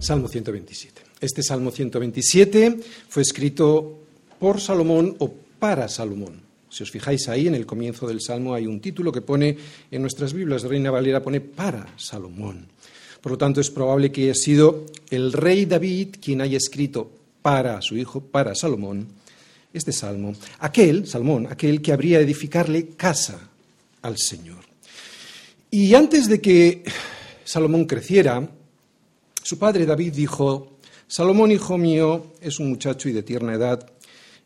Salmo 127. Este Salmo 127 fue escrito por Salomón o para Salomón. Si os fijáis ahí, en el comienzo del Salmo hay un título que pone en nuestras Biblias Reina Valera, pone para Salomón. Por lo tanto, es probable que haya sido el rey David quien haya escrito para su hijo, para Salomón, este salmo. Aquel, Salmón, aquel que habría de edificarle casa al Señor. Y antes de que Salomón creciera, su padre David dijo, Salomón, hijo mío, es un muchacho y de tierna edad,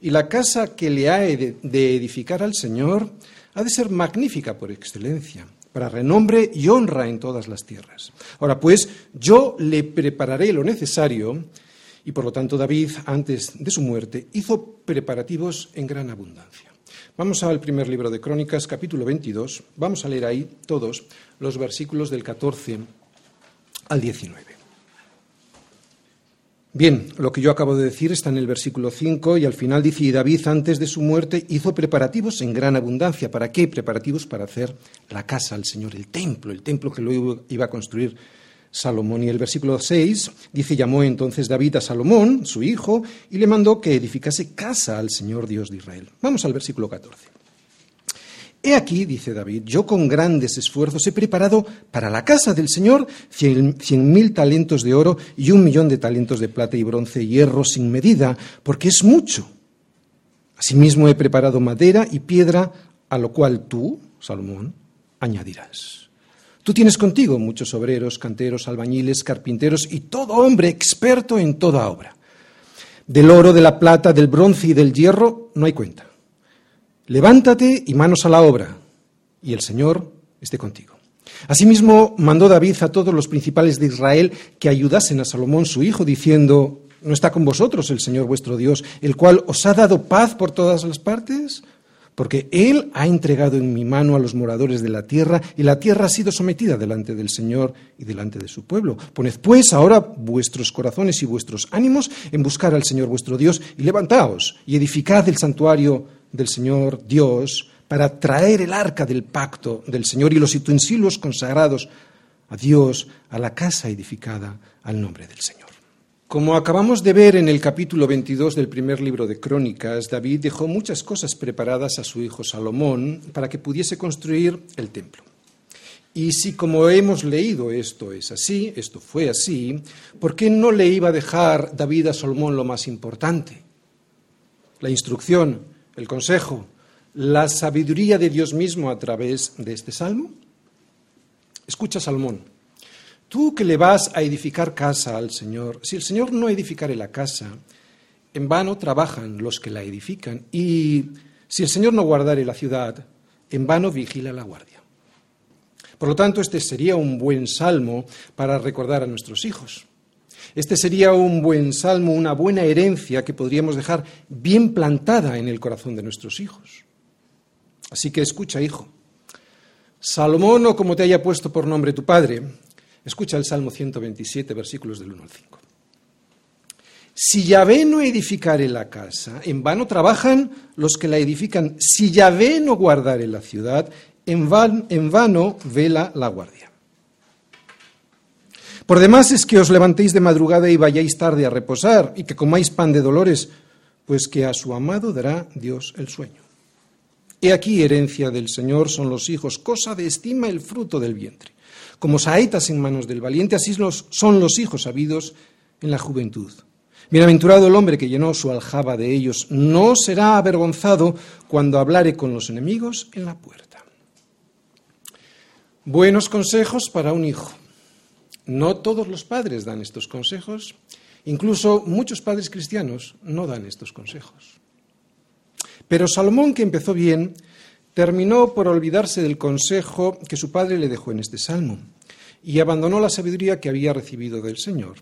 y la casa que le ha de edificar al Señor ha de ser magnífica por excelencia, para renombre y honra en todas las tierras. Ahora pues, yo le prepararé lo necesario, y por lo tanto David, antes de su muerte, hizo preparativos en gran abundancia. Vamos al primer libro de Crónicas, capítulo 22. Vamos a leer ahí todos los versículos del 14 al 19. Bien, lo que yo acabo de decir está en el versículo 5 y al final dice, y David antes de su muerte hizo preparativos en gran abundancia. ¿Para qué? Preparativos para hacer la casa al Señor, el templo, el templo que lo iba a construir Salomón. Y el versículo 6 dice, llamó entonces David a Salomón, su hijo, y le mandó que edificase casa al Señor Dios de Israel. Vamos al versículo 14. He aquí, dice David, yo con grandes esfuerzos he preparado para la casa del Señor cien, mil talentos de oro y un millón de talentos de plata y bronce y hierro sin medida, porque es mucho. Asimismo he preparado madera y piedra, a lo cual tú, Salomón, añadirás. Tú tienes contigo muchos obreros, canteros, albañiles, carpinteros y todo hombre experto en toda obra. Del oro, de la plata, del bronce y del hierro no hay cuenta levántate y manos a la obra, y el Señor esté contigo. Asimismo, mandó David a todos los principales de Israel que ayudasen a Salomón su hijo, diciendo, ¿no está con vosotros el Señor vuestro Dios, el cual os ha dado paz por todas las partes? Porque Él ha entregado en mi mano a los moradores de la tierra, y la tierra ha sido sometida delante del Señor y delante de su pueblo. Poned pues ahora vuestros corazones y vuestros ánimos en buscar al Señor vuestro Dios, y levantaos y edificad el santuario del Señor Dios para traer el arca del pacto del Señor y los utensilios consagrados a Dios, a la casa edificada al nombre del Señor. Como acabamos de ver en el capítulo 22 del primer libro de Crónicas, David dejó muchas cosas preparadas a su hijo Salomón para que pudiese construir el templo. Y si como hemos leído esto es así, esto fue así, ¿por qué no le iba a dejar David a Salomón lo más importante? La instrucción, el consejo, la sabiduría de Dios mismo a través de este salmo? Escucha, Salmón, tú que le vas a edificar casa al Señor, si el Señor no edificare la casa, en vano trabajan los que la edifican, y si el Señor no guardare la ciudad, en vano vigila la guardia. Por lo tanto, este sería un buen salmo para recordar a nuestros hijos. Este sería un buen salmo, una buena herencia que podríamos dejar bien plantada en el corazón de nuestros hijos. Así que escucha, hijo. Salomón o como te haya puesto por nombre tu padre, escucha el Salmo 127, versículos del 1 al 5. Si Yahvé no edificare la casa, en vano trabajan los que la edifican. Si Yahvé no guardare la ciudad, en en vano vela la guardia. Por demás es que os levantéis de madrugada y vayáis tarde a reposar, y que comáis pan de dolores, pues que a su amado dará Dios el sueño. He aquí herencia del Señor son los hijos, cosa de estima el fruto del vientre. Como saetas en manos del valiente, así son los hijos habidos en la juventud. Bienaventurado el hombre que llenó su aljaba de ellos, no será avergonzado cuando hablare con los enemigos en la puerta. Buenos consejos para un hijo. No todos los padres dan estos consejos, incluso muchos padres cristianos no dan estos consejos. Pero Salomón, que empezó bien, terminó por olvidarse del consejo que su padre le dejó en este salmo y abandonó la sabiduría que había recibido del Señor,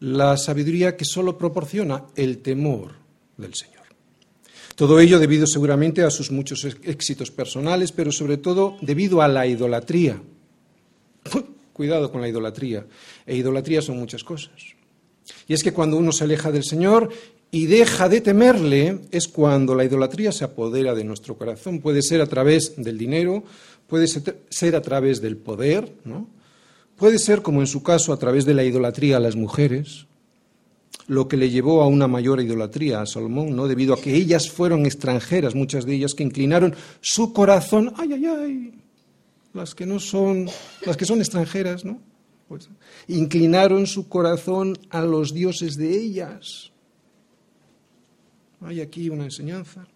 la sabiduría que solo proporciona el temor del Señor. Todo ello debido seguramente a sus muchos éxitos personales, pero sobre todo debido a la idolatría Cuidado con la idolatría. E idolatría son muchas cosas. Y es que cuando uno se aleja del Señor y deja de temerle, es cuando la idolatría se apodera de nuestro corazón. Puede ser a través del dinero, puede ser a través del poder, ¿no? Puede ser, como en su caso, a través de la idolatría a las mujeres, lo que le llevó a una mayor idolatría a Salomón, ¿no? Debido a que ellas fueron extranjeras, muchas de ellas que inclinaron su corazón, ay, ay, ay, las que no son, las que son extranjeras, ¿no? Pues, inclinaron su corazón a los dioses de ellas. Hay aquí una enseñanza.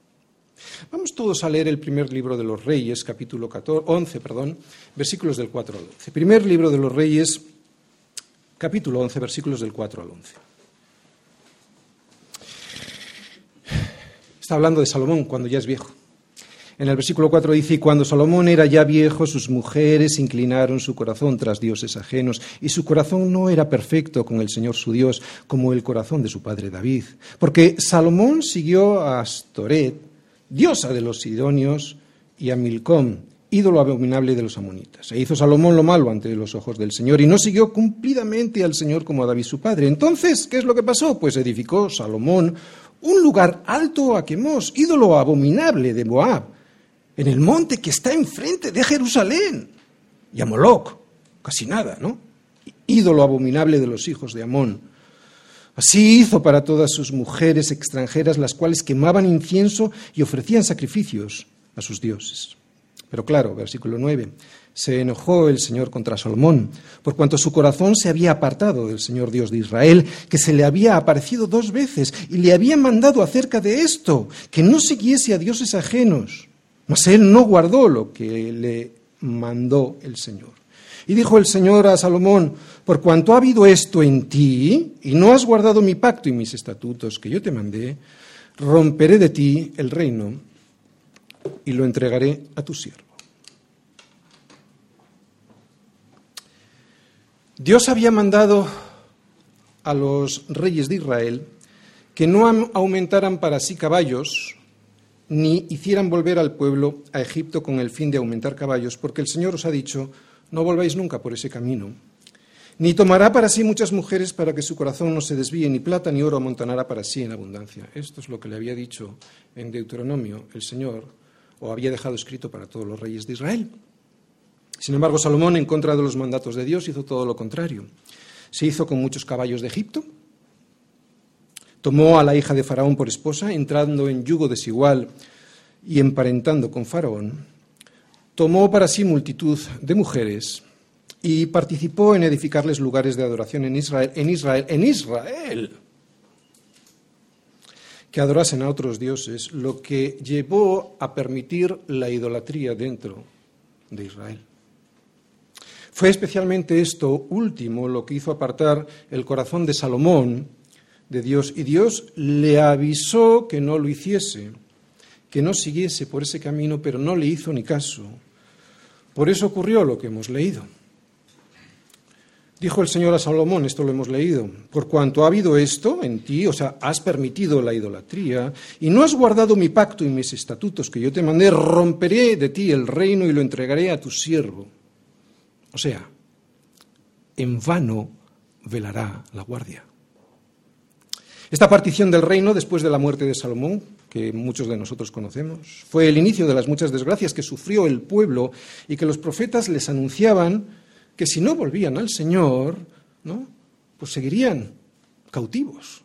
Vamos todos a leer el primer libro de los Reyes, capítulo 14, 11, perdón, versículos del 4 al 11. Primer libro de los Reyes, capítulo 11, versículos del 4 al 11. Está hablando de Salomón cuando ya es viejo. En el versículo 4 dice, y cuando Salomón era ya viejo, sus mujeres inclinaron su corazón tras dioses ajenos, y su corazón no era perfecto con el Señor su Dios, como el corazón de su padre David. Porque Salomón siguió a Astoret, diosa de los sidonios, y a Milcom, ídolo abominable de los amonitas. E hizo Salomón lo malo ante los ojos del Señor, y no siguió cumplidamente al Señor como a David su padre. Entonces, ¿qué es lo que pasó? Pues edificó Salomón un lugar alto a Quemos, ídolo abominable de Moab en el monte que está enfrente de Jerusalén. Y a casi nada, ¿no? Ídolo abominable de los hijos de Amón. Así hizo para todas sus mujeres extranjeras, las cuales quemaban incienso y ofrecían sacrificios a sus dioses. Pero claro, versículo 9, se enojó el Señor contra Salomón, por cuanto su corazón se había apartado del Señor Dios de Israel, que se le había aparecido dos veces y le había mandado acerca de esto, que no siguiese a dioses ajenos. Mas él no guardó lo que le mandó el Señor. Y dijo el Señor a Salomón, por cuanto ha habido esto en ti, y no has guardado mi pacto y mis estatutos que yo te mandé, romperé de ti el reino y lo entregaré a tu siervo. Dios había mandado a los reyes de Israel que no aumentaran para sí caballos, ni hicieran volver al pueblo a Egipto con el fin de aumentar caballos, porque el Señor os ha dicho, no volváis nunca por ese camino. Ni tomará para sí muchas mujeres para que su corazón no se desvíe, ni plata ni oro amontonará para sí en abundancia. Esto es lo que le había dicho en Deuteronomio el Señor, o había dejado escrito para todos los reyes de Israel. Sin embargo, Salomón, en contra de los mandatos de Dios, hizo todo lo contrario. Se hizo con muchos caballos de Egipto, Tomó a la hija de Faraón por esposa, entrando en yugo desigual y emparentando con Faraón. Tomó para sí multitud de mujeres y participó en edificarles lugares de adoración en Israel, en Israel, en Israel, que adorasen a otros dioses, lo que llevó a permitir la idolatría dentro de Israel. Fue especialmente esto último lo que hizo apartar el corazón de Salomón de Dios y Dios le avisó que no lo hiciese, que no siguiese por ese camino, pero no le hizo ni caso. Por eso ocurrió lo que hemos leído. Dijo el Señor a Salomón, esto lo hemos leído, por cuanto ha habido esto en ti, o sea, has permitido la idolatría y no has guardado mi pacto y mis estatutos que yo te mandé, romperé de ti el reino y lo entregaré a tu siervo. O sea, en vano velará la guardia. Esta partición del reino, después de la muerte de Salomón, que muchos de nosotros conocemos, fue el inicio de las muchas desgracias que sufrió el pueblo y que los profetas les anunciaban que si no volvían al Señor, ¿no? pues seguirían cautivos.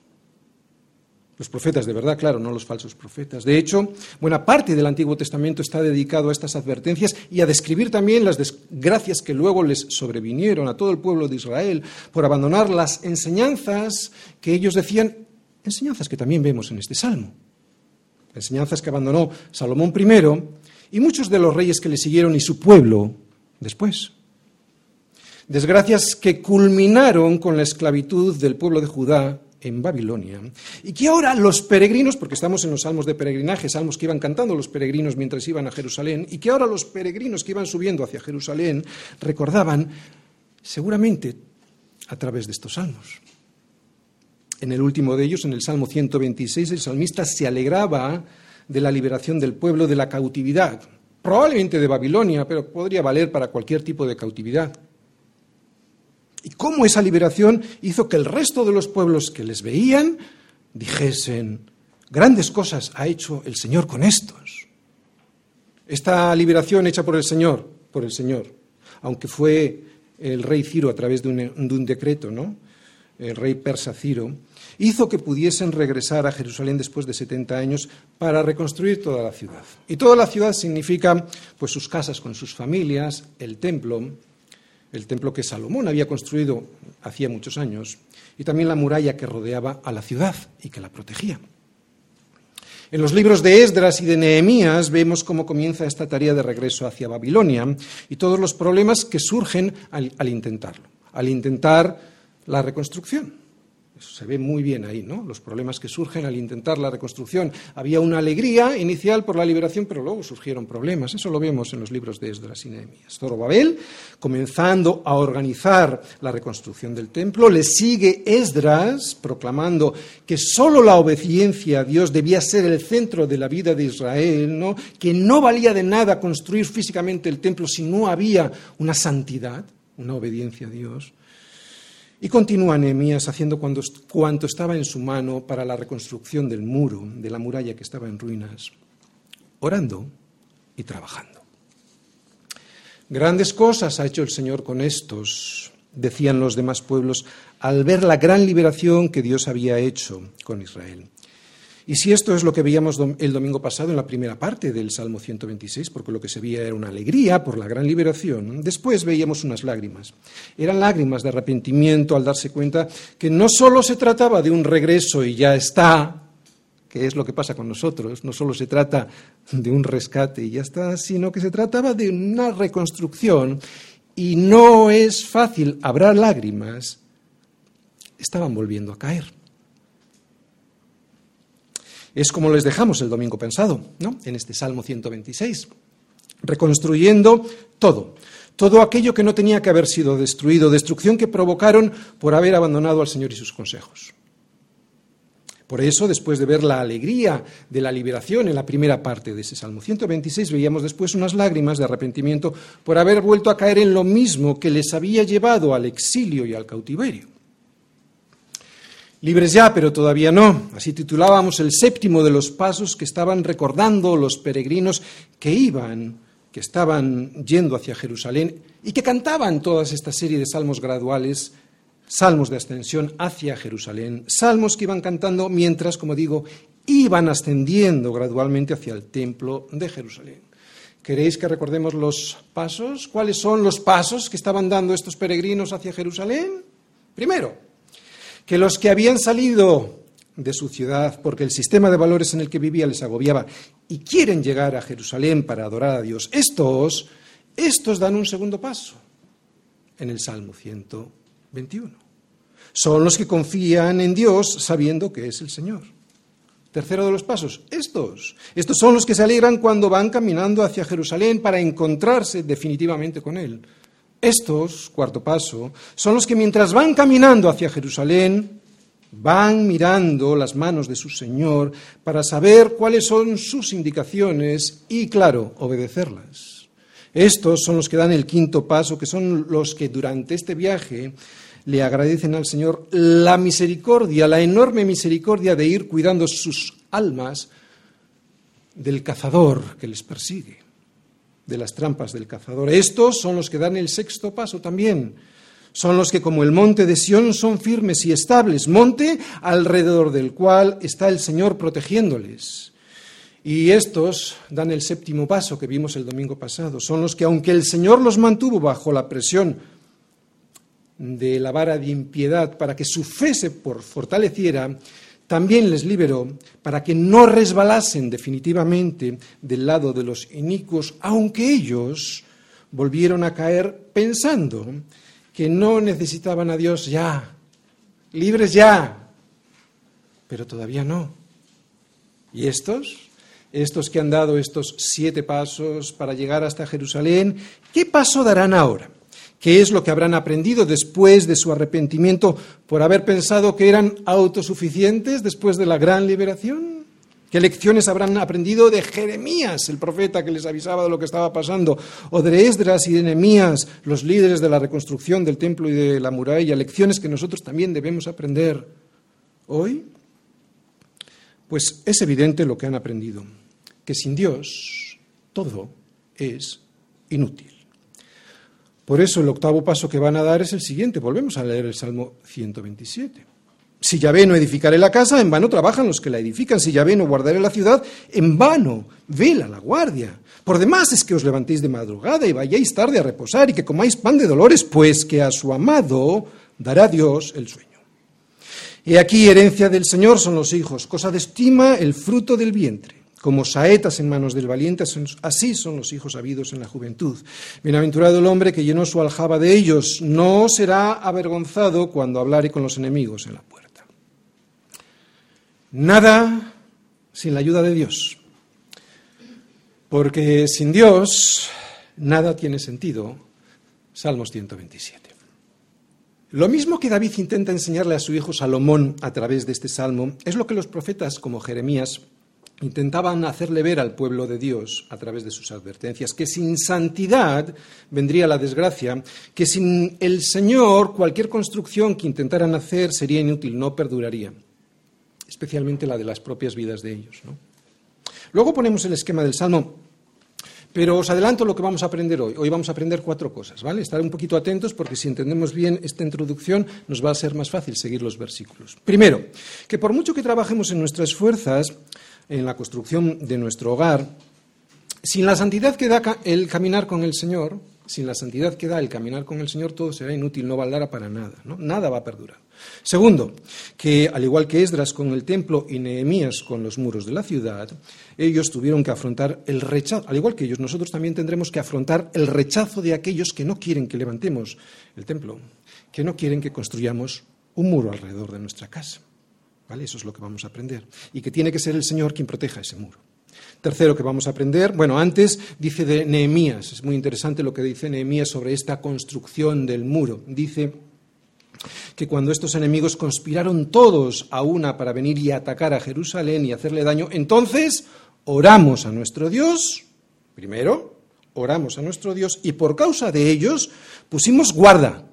Los profetas de verdad, claro, no los falsos profetas. De hecho, buena parte del Antiguo Testamento está dedicado a estas advertencias y a describir también las desgracias que luego les sobrevinieron a todo el pueblo de Israel por abandonar las enseñanzas que ellos decían enseñanzas que también vemos en este salmo. Enseñanzas que abandonó Salomón primero y muchos de los reyes que le siguieron y su pueblo después. Desgracias que culminaron con la esclavitud del pueblo de Judá en Babilonia y que ahora los peregrinos, porque estamos en los salmos de peregrinaje, salmos que iban cantando los peregrinos mientras iban a Jerusalén, y que ahora los peregrinos que iban subiendo hacia Jerusalén recordaban seguramente a través de estos salmos. En el último de ellos, en el Salmo 126, el salmista se alegraba de la liberación del pueblo de la cautividad, probablemente de Babilonia, pero podría valer para cualquier tipo de cautividad. Y cómo esa liberación hizo que el resto de los pueblos que les veían dijesen, grandes cosas ha hecho el Señor con estos. Esta liberación hecha por el Señor, por el Señor, aunque fue el rey Ciro a través de un, de un decreto, ¿no? el rey persa Ciro, hizo que pudiesen regresar a Jerusalén después de 70 años para reconstruir toda la ciudad. Y toda la ciudad significa pues sus casas con sus familias, el templo, el templo que Salomón había construido hacía muchos años, y también la muralla que rodeaba a la ciudad y que la protegía. En los libros de Esdras y de Nehemías vemos cómo comienza esta tarea de regreso hacia Babilonia y todos los problemas que surgen al, al intentarlo, al intentar la reconstrucción se ve muy bien ahí, ¿no? Los problemas que surgen al intentar la reconstrucción. Había una alegría inicial por la liberación, pero luego surgieron problemas. Eso lo vemos en los libros de Esdras y Nehemías. Zorobabel, comenzando a organizar la reconstrucción del templo, le sigue Esdras proclamando que solo la obediencia a Dios debía ser el centro de la vida de Israel, ¿no? Que no valía de nada construir físicamente el templo si no había una santidad, una obediencia a Dios. Y continúa Nehemías haciendo cuanto estaba en su mano para la reconstrucción del muro, de la muralla que estaba en ruinas, orando y trabajando. Grandes cosas ha hecho el Señor con estos, decían los demás pueblos, al ver la gran liberación que Dios había hecho con Israel. Y si esto es lo que veíamos el domingo pasado en la primera parte del Salmo 126, porque lo que se veía era una alegría por la gran liberación, después veíamos unas lágrimas. Eran lágrimas de arrepentimiento al darse cuenta que no solo se trataba de un regreso y ya está, que es lo que pasa con nosotros, no solo se trata de un rescate y ya está, sino que se trataba de una reconstrucción y no es fácil, habrá lágrimas, estaban volviendo a caer. Es como les dejamos el domingo pensado, ¿no? En este Salmo 126, reconstruyendo todo, todo aquello que no tenía que haber sido destruido, destrucción que provocaron por haber abandonado al Señor y sus consejos. Por eso, después de ver la alegría de la liberación en la primera parte de ese Salmo 126, veíamos después unas lágrimas de arrepentimiento por haber vuelto a caer en lo mismo que les había llevado al exilio y al cautiverio. Libres ya, pero todavía no. Así titulábamos el séptimo de los pasos que estaban recordando los peregrinos que iban, que estaban yendo hacia Jerusalén y que cantaban toda esta serie de salmos graduales, salmos de ascensión hacia Jerusalén, salmos que iban cantando mientras, como digo, iban ascendiendo gradualmente hacia el templo de Jerusalén. ¿Queréis que recordemos los pasos? ¿Cuáles son los pasos que estaban dando estos peregrinos hacia Jerusalén? Primero, que los que habían salido de su ciudad porque el sistema de valores en el que vivía les agobiaba y quieren llegar a Jerusalén para adorar a Dios, estos, estos dan un segundo paso en el Salmo 121. Son los que confían en Dios sabiendo que es el Señor. Tercero de los pasos, estos. Estos son los que se alegran cuando van caminando hacia Jerusalén para encontrarse definitivamente con Él. Estos, cuarto paso, son los que mientras van caminando hacia Jerusalén, van mirando las manos de su Señor para saber cuáles son sus indicaciones y, claro, obedecerlas. Estos son los que dan el quinto paso, que son los que durante este viaje le agradecen al Señor la misericordia, la enorme misericordia de ir cuidando sus almas del cazador que les persigue de las trampas del cazador. Estos son los que dan el sexto paso también. Son los que, como el monte de Sión, son firmes y estables, monte alrededor del cual está el Señor protegiéndoles. Y estos dan el séptimo paso que vimos el domingo pasado. Son los que, aunque el Señor los mantuvo bajo la presión de la vara de impiedad para que su fe se fortaleciera, también les liberó para que no resbalasen definitivamente del lado de los inicuos, aunque ellos volvieron a caer pensando que no necesitaban a Dios ya, libres ya, pero todavía no. ¿Y estos? Estos que han dado estos siete pasos para llegar hasta Jerusalén, ¿qué paso darán ahora? ¿Qué es lo que habrán aprendido después de su arrepentimiento por haber pensado que eran autosuficientes después de la gran liberación? ¿Qué lecciones habrán aprendido de Jeremías, el profeta que les avisaba de lo que estaba pasando, o de Esdras y de Nehemías, los líderes de la reconstrucción del templo y de la muralla? Lecciones que nosotros también debemos aprender hoy. Pues es evidente lo que han aprendido, que sin Dios todo es inútil. Por eso el octavo paso que van a dar es el siguiente. Volvemos a leer el Salmo 127. Si Yahvé no edificaré la casa, en vano trabajan los que la edifican. Si Yahvé no guardaré la ciudad, en vano vela la guardia. Por demás es que os levantéis de madrugada y vayáis tarde a reposar y que comáis pan de dolores, pues que a su amado dará Dios el sueño. Y aquí herencia del Señor son los hijos, cosa de estima el fruto del vientre. Como saetas en manos del valiente, así son los hijos habidos en la juventud. Bienaventurado el hombre que llenó su aljaba de ellos, no será avergonzado cuando hablare con los enemigos en la puerta. Nada sin la ayuda de Dios, porque sin Dios nada tiene sentido. Salmos 127. Lo mismo que David intenta enseñarle a su hijo Salomón a través de este salmo es lo que los profetas como Jeremías intentaban hacerle ver al pueblo de Dios a través de sus advertencias, que sin santidad vendría la desgracia, que sin el Señor cualquier construcción que intentaran hacer sería inútil, no perduraría, especialmente la de las propias vidas de ellos. Luego ponemos el esquema del Salmo pero os adelanto lo que vamos a aprender hoy. Hoy vamos a aprender cuatro cosas, ¿vale? Estar un poquito atentos porque si entendemos bien esta introducción nos va a ser más fácil seguir los versículos. Primero, que por mucho que trabajemos en nuestras fuerzas, en la construcción de nuestro hogar, sin la santidad que da el caminar con el Señor, sin la santidad que da el caminar con el Señor, todo será inútil, no valdrá para nada. Nada va a perdurar. Segundo, que al igual que Esdras con el templo y Nehemías con los muros de la ciudad, ellos tuvieron que afrontar el rechazo, al igual que ellos, nosotros también tendremos que afrontar el rechazo de aquellos que no quieren que levantemos el templo, que no quieren que construyamos un muro alrededor de nuestra casa. Eso es lo que vamos a aprender. Y que tiene que ser el Señor quien proteja ese muro. Tercero que vamos a aprender, bueno, antes dice de Nehemías, es muy interesante lo que dice Nehemías sobre esta construcción del muro. Dice que cuando estos enemigos conspiraron todos a una para venir y atacar a Jerusalén y hacerle daño, entonces oramos a nuestro Dios, primero, oramos a nuestro Dios y por causa de ellos pusimos guarda.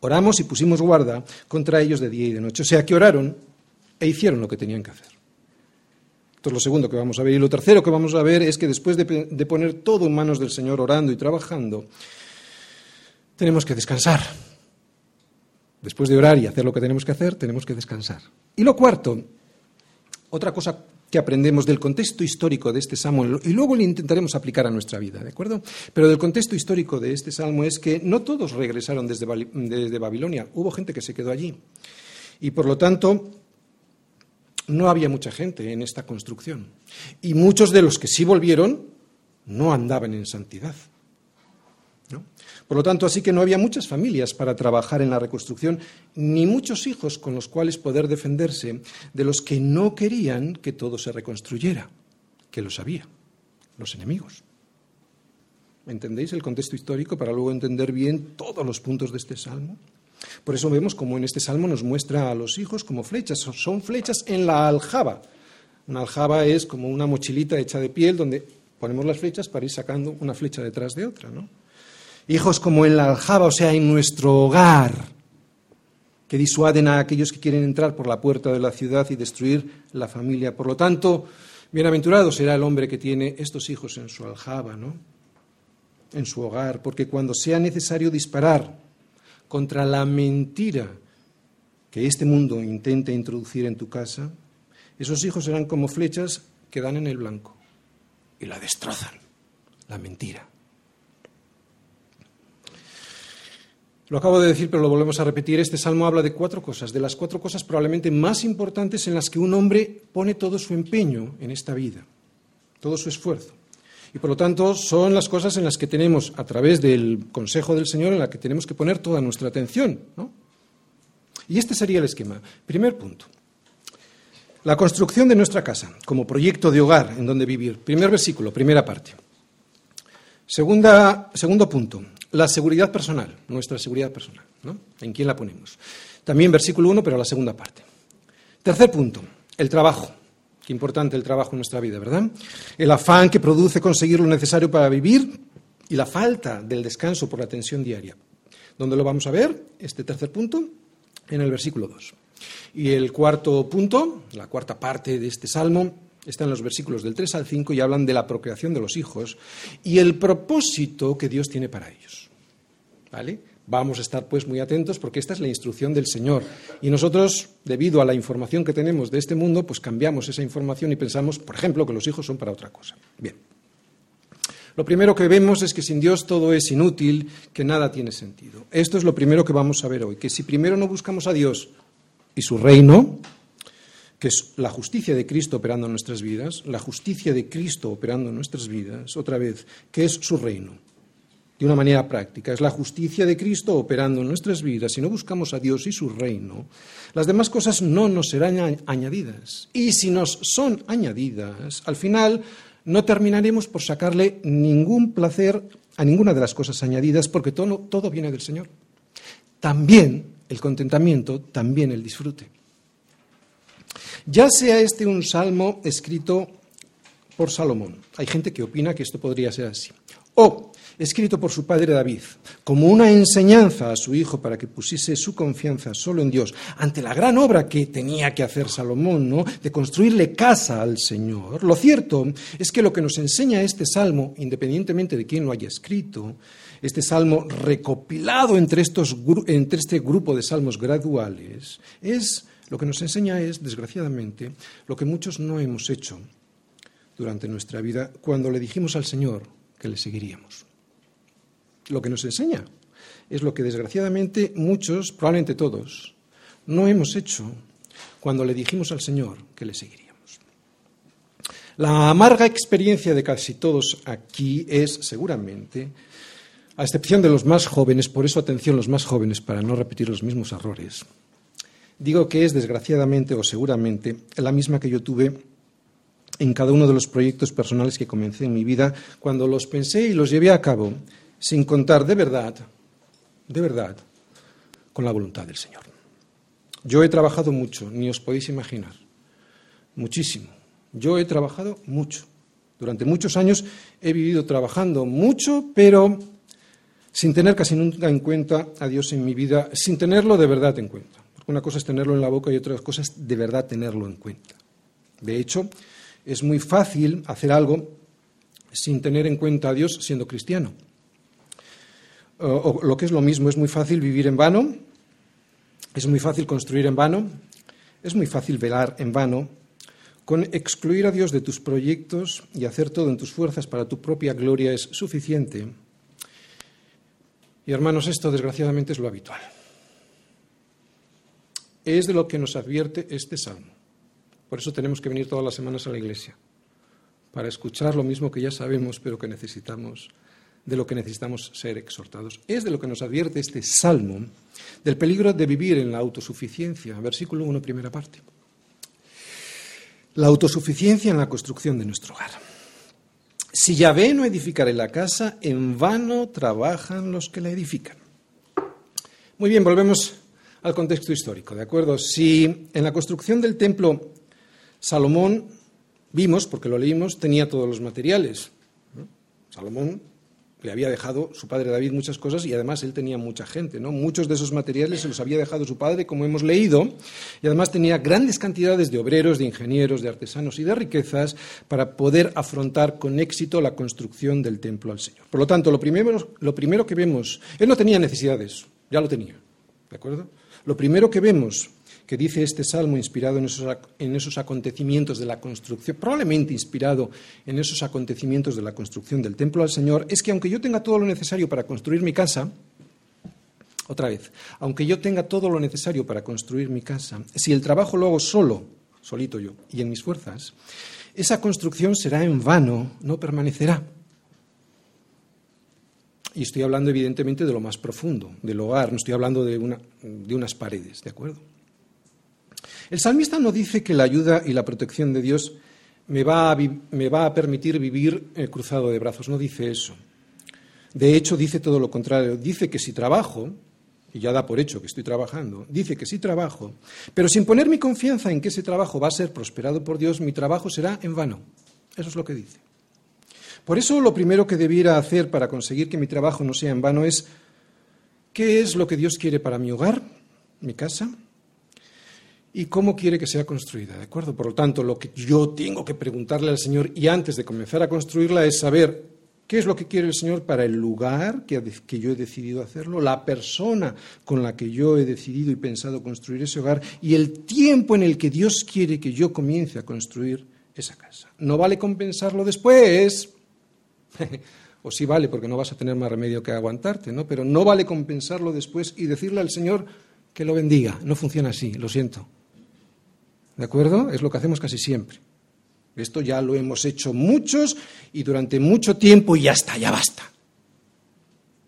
Oramos y pusimos guarda contra ellos de día y de noche. O sea que oraron e hicieron lo que tenían que hacer. Esto es lo segundo que vamos a ver. Y lo tercero que vamos a ver es que después de, de poner todo en manos del Señor orando y trabajando, tenemos que descansar. Después de orar y hacer lo que tenemos que hacer, tenemos que descansar. Y lo cuarto, otra cosa que aprendemos del contexto histórico de este salmo, y luego lo intentaremos aplicar a nuestra vida, ¿de acuerdo? Pero del contexto histórico de este salmo es que no todos regresaron desde, desde Babilonia, hubo gente que se quedó allí. Y por lo tanto, no había mucha gente en esta construcción. Y muchos de los que sí volvieron no andaban en santidad. Por lo tanto, así que no había muchas familias para trabajar en la reconstrucción, ni muchos hijos con los cuales poder defenderse de los que no querían que todo se reconstruyera, que lo sabía, los enemigos. ¿Entendéis el contexto histórico para luego entender bien todos los puntos de este salmo? Por eso vemos como en este salmo nos muestra a los hijos como flechas, son flechas en la aljaba. Una aljaba es como una mochilita hecha de piel donde ponemos las flechas para ir sacando una flecha detrás de otra, ¿no? Hijos como en la aljaba, o sea, en nuestro hogar, que disuaden a aquellos que quieren entrar por la puerta de la ciudad y destruir la familia. Por lo tanto, bienaventurado será el hombre que tiene estos hijos en su aljaba, ¿no? En su hogar, porque cuando sea necesario disparar contra la mentira que este mundo intente introducir en tu casa, esos hijos serán como flechas que dan en el blanco y la destrozan, la mentira. Lo acabo de decir, pero lo volvemos a repetir. Este salmo habla de cuatro cosas, de las cuatro cosas probablemente más importantes en las que un hombre pone todo su empeño en esta vida, todo su esfuerzo. Y por lo tanto son las cosas en las que tenemos, a través del consejo del Señor, en las que tenemos que poner toda nuestra atención. Y este sería el esquema. Primer punto. La construcción de nuestra casa como proyecto de hogar en donde vivir. Primer versículo, primera parte. Segunda, segundo punto, la seguridad personal, nuestra seguridad personal. ¿no? ¿En quién la ponemos? También versículo 1, pero la segunda parte. Tercer punto, el trabajo. Qué importante el trabajo en nuestra vida, ¿verdad? El afán que produce conseguir lo necesario para vivir y la falta del descanso por la tensión diaria. ¿Dónde lo vamos a ver? Este tercer punto, en el versículo 2. Y el cuarto punto, la cuarta parte de este salmo, está en los versículos del 3 al 5 y hablan de la procreación de los hijos y el propósito que Dios tiene para ellos. ¿Vale? Vamos a estar pues muy atentos porque esta es la instrucción del Señor. Y nosotros, debido a la información que tenemos de este mundo, pues cambiamos esa información y pensamos, por ejemplo, que los hijos son para otra cosa. Bien. Lo primero que vemos es que sin Dios todo es inútil, que nada tiene sentido. Esto es lo primero que vamos a ver hoy, que si primero no buscamos a Dios y su reino, que es la justicia de Cristo operando en nuestras vidas, la justicia de Cristo operando en nuestras vidas, otra vez, que es su reino, de una manera práctica, es la justicia de Cristo operando en nuestras vidas. Si no buscamos a Dios y su reino, las demás cosas no nos serán añadidas. Y si nos son añadidas, al final no terminaremos por sacarle ningún placer a ninguna de las cosas añadidas, porque todo, todo viene del Señor. También el contentamiento, también el disfrute. Ya sea este un salmo escrito por Salomón, hay gente que opina que esto podría ser así, o escrito por su padre David, como una enseñanza a su hijo para que pusiese su confianza solo en Dios, ante la gran obra que tenía que hacer Salomón, ¿no? de construirle casa al Señor. Lo cierto es que lo que nos enseña este salmo, independientemente de quién lo haya escrito, este salmo recopilado entre, estos, entre este grupo de salmos graduales, es lo que nos enseña es, desgraciadamente, lo que muchos no hemos hecho durante nuestra vida cuando le dijimos al Señor que le seguiríamos lo que nos enseña. Es lo que desgraciadamente muchos, probablemente todos, no hemos hecho cuando le dijimos al Señor que le seguiríamos. La amarga experiencia de casi todos aquí es seguramente, a excepción de los más jóvenes, por eso atención los más jóvenes para no repetir los mismos errores, digo que es desgraciadamente o seguramente la misma que yo tuve en cada uno de los proyectos personales que comencé en mi vida cuando los pensé y los llevé a cabo sin contar de verdad, de verdad, con la voluntad del Señor. Yo he trabajado mucho, ni os podéis imaginar, muchísimo. Yo he trabajado mucho. Durante muchos años he vivido trabajando mucho, pero sin tener casi nunca en cuenta a Dios en mi vida, sin tenerlo de verdad en cuenta. Una cosa es tenerlo en la boca y otra cosa es de verdad tenerlo en cuenta. De hecho, es muy fácil hacer algo sin tener en cuenta a Dios siendo cristiano o lo que es lo mismo, es muy fácil vivir en vano, es muy fácil construir en vano, es muy fácil velar en vano, con excluir a Dios de tus proyectos y hacer todo en tus fuerzas para tu propia gloria es suficiente. Y hermanos, esto desgraciadamente es lo habitual. Es de lo que nos advierte este salmo. Por eso tenemos que venir todas las semanas a la iglesia, para escuchar lo mismo que ya sabemos, pero que necesitamos de lo que necesitamos ser exhortados. Es de lo que nos advierte este salmo, del peligro de vivir en la autosuficiencia. Versículo 1, primera parte. La autosuficiencia en la construcción de nuestro hogar. Si Yahvé no edificare la casa, en vano trabajan los que la edifican. Muy bien, volvemos al contexto histórico, ¿de acuerdo? Si en la construcción del templo Salomón vimos, porque lo leímos, tenía todos los materiales. Salomón le había dejado su padre David muchas cosas y además él tenía mucha gente, ¿no? Muchos de esos materiales se los había dejado su padre, como hemos leído, y además tenía grandes cantidades de obreros, de ingenieros, de artesanos y de riquezas para poder afrontar con éxito la construcción del templo al Señor. Por lo tanto, lo primero, lo primero que vemos, él no tenía necesidades, ya lo tenía, ¿de acuerdo? Lo primero que vemos que dice este salmo inspirado en esos, acontecimientos de la construcción, probablemente inspirado en esos acontecimientos de la construcción del templo al Señor, es que aunque yo tenga todo lo necesario para construir mi casa, otra vez, aunque yo tenga todo lo necesario para construir mi casa, si el trabajo lo hago solo, solito yo, y en mis fuerzas, esa construcción será en vano, no permanecerá. Y estoy hablando evidentemente de lo más profundo, del hogar, no estoy hablando de, una, de unas paredes, ¿de acuerdo? El salmista no dice que la ayuda y la protección de Dios me va a, permitir vivir el cruzado de brazos, no dice eso. De hecho, dice todo lo contrario. Dice que si trabajo, y ya da por hecho que estoy trabajando, dice que si trabajo, pero sin poner mi confianza en que ese trabajo va a ser prosperado por Dios, mi trabajo será en vano. Eso es lo que dice. Por eso lo primero que debiera hacer para conseguir que mi trabajo no sea en vano es, ¿qué es lo que Dios quiere para mi hogar, mi casa? y cómo quiere que sea construida, ¿de acuerdo? Por lo tanto, lo que yo tengo que preguntarle al Señor y antes de comenzar a construirla es saber ¿Qué es lo que quiere el Señor para el lugar que, que, yo he decidido hacerlo, la persona con la que yo he decidido y pensado construir ese hogar y el tiempo en el que Dios quiere que yo comience a construir esa casa? No vale compensarlo después. o sí vale porque no vas a tener más remedio que aguantarte, ¿no? Pero no vale compensarlo después y decirle al Señor que lo bendiga. No funciona así, lo siento. ¿De acuerdo? Es lo que hacemos casi siempre. Esto ya lo hemos hecho muchos y durante mucho tiempo y ya está, ya basta.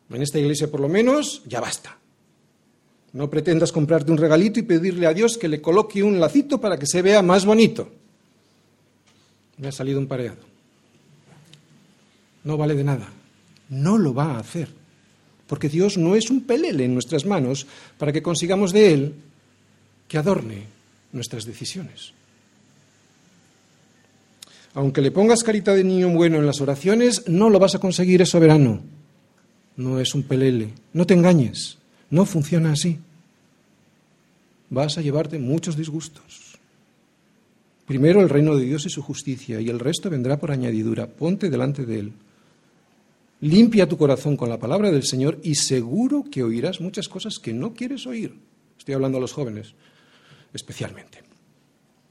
En esta iglesia por lo menos, ya basta. No pretendas comprarte un regalito y pedirle a Dios que le coloque un lacito para que se vea más bonito. Me ha salido un pareado. No vale de nada. No lo va a hacer. Porque Dios no es un pelele en nuestras manos para que consigamos de Él que adorne nuestras decisiones. Aunque le pongas carita de niño bueno en las oraciones, no lo vas a conseguir, es soberano. No es un pelele. No te engañes. No funciona así. Vas a llevarte muchos disgustos. Primero el reino de Dios y su justicia, y el resto vendrá por añadidura. Ponte delante de Él. Limpia tu corazón con la palabra del Señor y seguro que oirás muchas cosas que no quieres oír. Estoy hablando a los jóvenes, especialmente.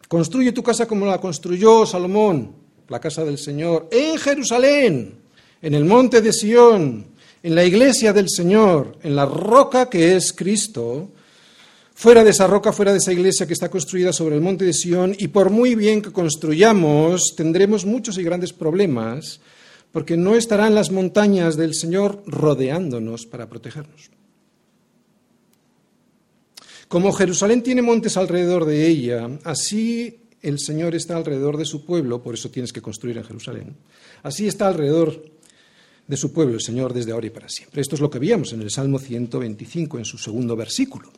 Construye tu casa como la construyó Salomón, la casa del Señor, en Jerusalén, en el monte de Sión, en la iglesia del Señor, en la roca que es Cristo, fuera de esa roca, fuera de esa iglesia que está construida sobre el monte de Sión, y por muy bien que construyamos, tendremos muchos y grandes problemas, porque no estarán las montañas del Señor rodeándonos para protegernos. Como Jerusalén tiene montes alrededor de ella, así el Señor está alrededor de su pueblo, por eso tienes que construir en Jerusalén. Así está alrededor de su pueblo el Señor desde ahora y para siempre. Esto es lo que veíamos en el Salmo 125, en su segundo versículo.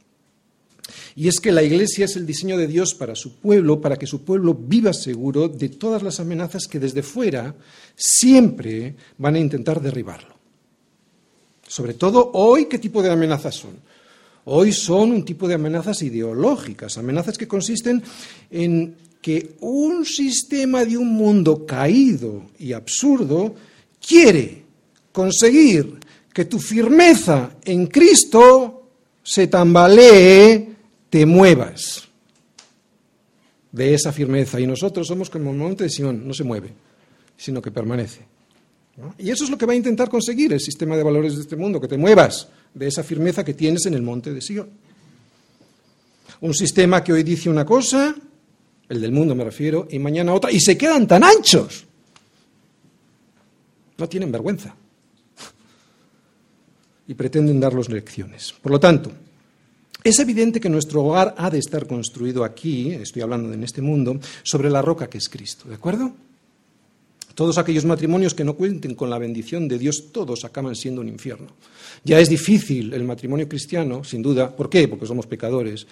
Y es que la Iglesia es el diseño de Dios para su pueblo, para que su pueblo viva seguro de todas las amenazas que desde fuera siempre van a intentar derribarlo. Sobre todo hoy, ¿qué tipo de amenazas son? Hoy son un tipo de amenazas ideológicas, amenazas que consisten en que un sistema de un mundo caído y absurdo quiere conseguir que tu firmeza en Cristo se tambalee, te muevas de esa firmeza. Y nosotros somos como el monte de Sion, no se mueve, sino que permanece. Y eso es lo que va a intentar conseguir el sistema de valores de este mundo, que te muevas de esa firmeza que tienes en el monte de Sion. Un sistema que hoy dice una cosa, el del mundo me refiero, y mañana otra, y se quedan tan anchos. No tienen vergüenza. Y pretenden darlos lecciones. Por lo tanto, es evidente que nuestro hogar ha de estar construido aquí, estoy hablando en este mundo, sobre la roca que es Cristo, ¿de acuerdo? Todos aquellos matrimonios que no cuenten con la bendición de Dios, todos acaban siendo un infierno. Ya es difícil el matrimonio cristiano, sin duda. ¿Por qué? Porque somos pecadores.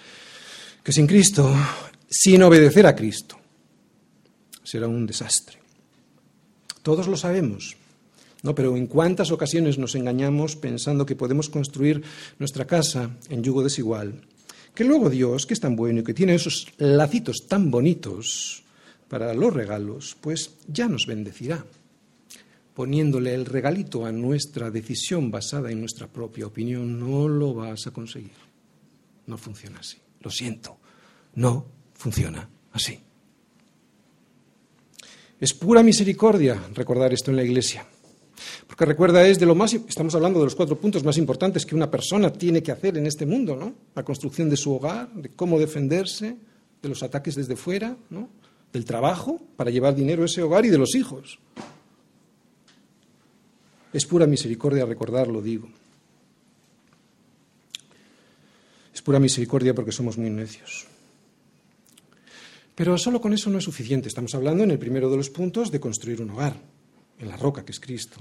Que sin Cristo, sin obedecer a Cristo, será un desastre. Todos lo sabemos. ¿No? Pero en cuántas ocasiones nos engañamos pensando que podemos construir nuestra casa en yugo desigual. Que luego Dios, que es tan bueno y que tiene esos lacitos tan bonitos, para los regalos, pues ya nos bendecirá, poniéndole el regalito a nuestra decisión basada en nuestra propia opinión, no lo vas a conseguir. No funciona así. Lo siento, no funciona así. Es pura misericordia recordar esto en la iglesia. Porque recuerda, es de lo más. Estamos hablando de los cuatro puntos más importantes que una persona tiene que hacer en este mundo, ¿no? La construcción de su hogar, de cómo defenderse de los ataques desde fuera, ¿no? del trabajo para llevar dinero a ese hogar y de los hijos. Es pura misericordia recordarlo, digo. Es pura misericordia porque somos muy necios. Pero solo con eso no es suficiente. Estamos hablando en el primero de los puntos de construir un hogar, en la roca que es Cristo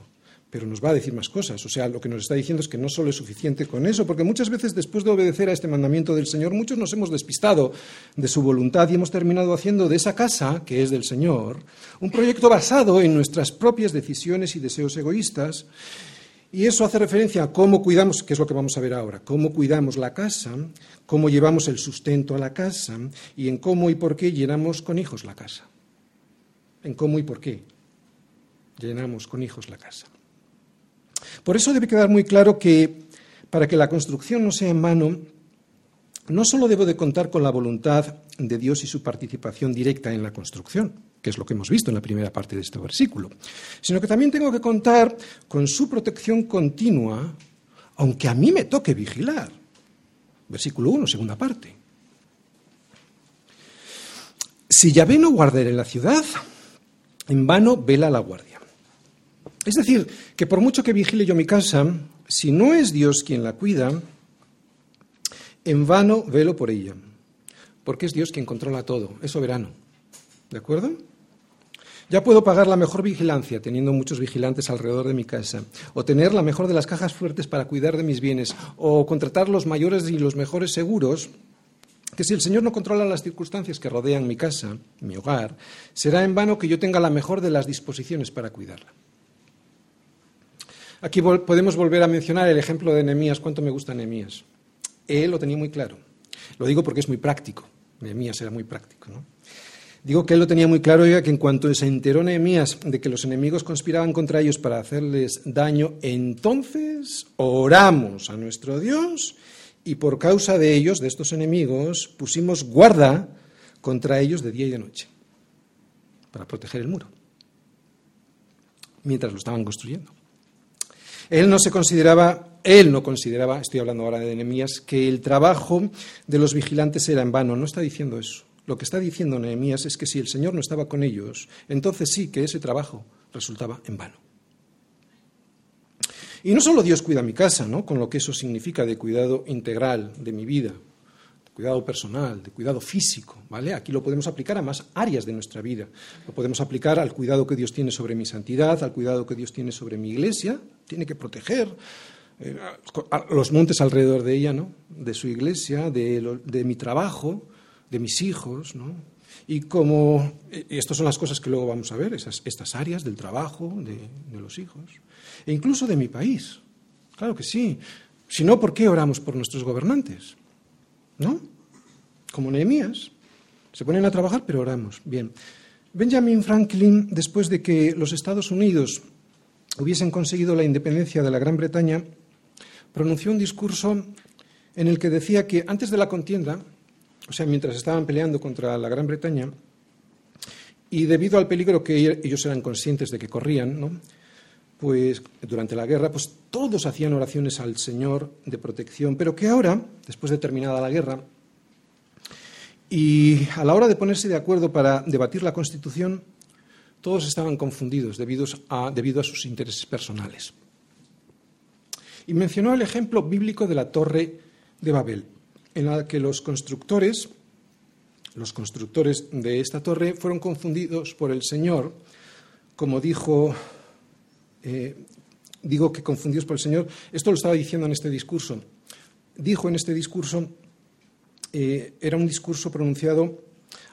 pero nos va a decir más cosas. O sea, lo que nos está diciendo es que no solo es suficiente con eso, porque muchas veces después de obedecer a este mandamiento del Señor, muchos nos hemos despistado de su voluntad y hemos terminado haciendo de esa casa, que es del Señor, un proyecto basado en nuestras propias decisiones y deseos egoístas. Y eso hace referencia a cómo cuidamos, que es lo que vamos a ver ahora, cómo cuidamos la casa, cómo llevamos el sustento a la casa y en cómo y por qué llenamos con hijos la casa. En cómo y por qué llenamos con hijos la casa. Por eso debe quedar muy claro que para que la construcción no sea en vano, no solo debo de contar con la voluntad de Dios y su participación directa en la construcción, que es lo que hemos visto en la primera parte de este versículo, sino que también tengo que contar con su protección continua, aunque a mí me toque vigilar. Versículo 1, segunda parte. Si Yahvé no guardare la ciudad, en vano vela la guardia. Es decir, que por mucho que vigile yo mi casa, si no es Dios quien la cuida, en vano velo por ella, porque es Dios quien controla todo, es soberano. ¿De acuerdo? Ya puedo pagar la mejor vigilancia teniendo muchos vigilantes alrededor de mi casa, o tener la mejor de las cajas fuertes para cuidar de mis bienes, o contratar los mayores y los mejores seguros, que si el Señor no controla las circunstancias que rodean mi casa, mi hogar, será en vano que yo tenga la mejor de las disposiciones para cuidarla. Aquí podemos volver a mencionar el ejemplo de Nehemías. ¿Cuánto me gusta Nehemías? Él lo tenía muy claro. Lo digo porque es muy práctico. Nehemías era muy práctico. ¿no? Digo que él lo tenía muy claro, ya que en cuanto se enteró Nehemías de que los enemigos conspiraban contra ellos para hacerles daño, entonces oramos a nuestro Dios y por causa de ellos, de estos enemigos, pusimos guarda contra ellos de día y de noche para proteger el muro, mientras lo estaban construyendo. Él no se consideraba, él no consideraba, estoy hablando ahora de Nehemías, que el trabajo de los vigilantes era en vano. No está diciendo eso. Lo que está diciendo Nehemías es que si el Señor no estaba con ellos, entonces sí que ese trabajo resultaba en vano. Y no solo Dios cuida mi casa, ¿no? con lo que eso significa de cuidado integral de mi vida, de cuidado personal, de cuidado físico, ¿vale? Aquí lo podemos aplicar a más áreas de nuestra vida. Lo podemos aplicar al cuidado que Dios tiene sobre mi santidad, al cuidado que Dios tiene sobre mi iglesia, tiene que proteger eh, los montes alrededor de ella, ¿no? De su iglesia, de, mi trabajo, de mis hijos, ¿no? Y como, y estas son las cosas que luego vamos a ver, esas, estas áreas del trabajo, de, de, los hijos, e incluso de mi país. Claro que sí. Si no, ¿por qué oramos por nuestros gobernantes? ¿No? Como Nehemías. Se ponen a trabajar, pero oramos. Bien. Benjamin Franklin, después de que los Estados Unidos hubiesen conseguido la independencia de la Gran Bretaña, pronunció un discurso en el que decía que antes de la contienda, o sea, mientras estaban peleando contra la Gran Bretaña, y debido al peligro que ellos eran conscientes de que corrían, ¿no? pues durante la guerra, pues todos hacían oraciones al Señor de protección, pero que ahora, después de terminada la guerra, y a la hora de ponerse de acuerdo para debatir la Constitución, todos estaban confundidos debido a, sus intereses personales. Y mencionó el ejemplo bíblico de la Torre de Babel en la que los constructores, los constructores de esta torre, fueron confundidos por el Señor, como dijo, eh, digo que confundidos por el Señor, esto lo estaba diciendo en este discurso, dijo en este discurso, eh, era un discurso pronunciado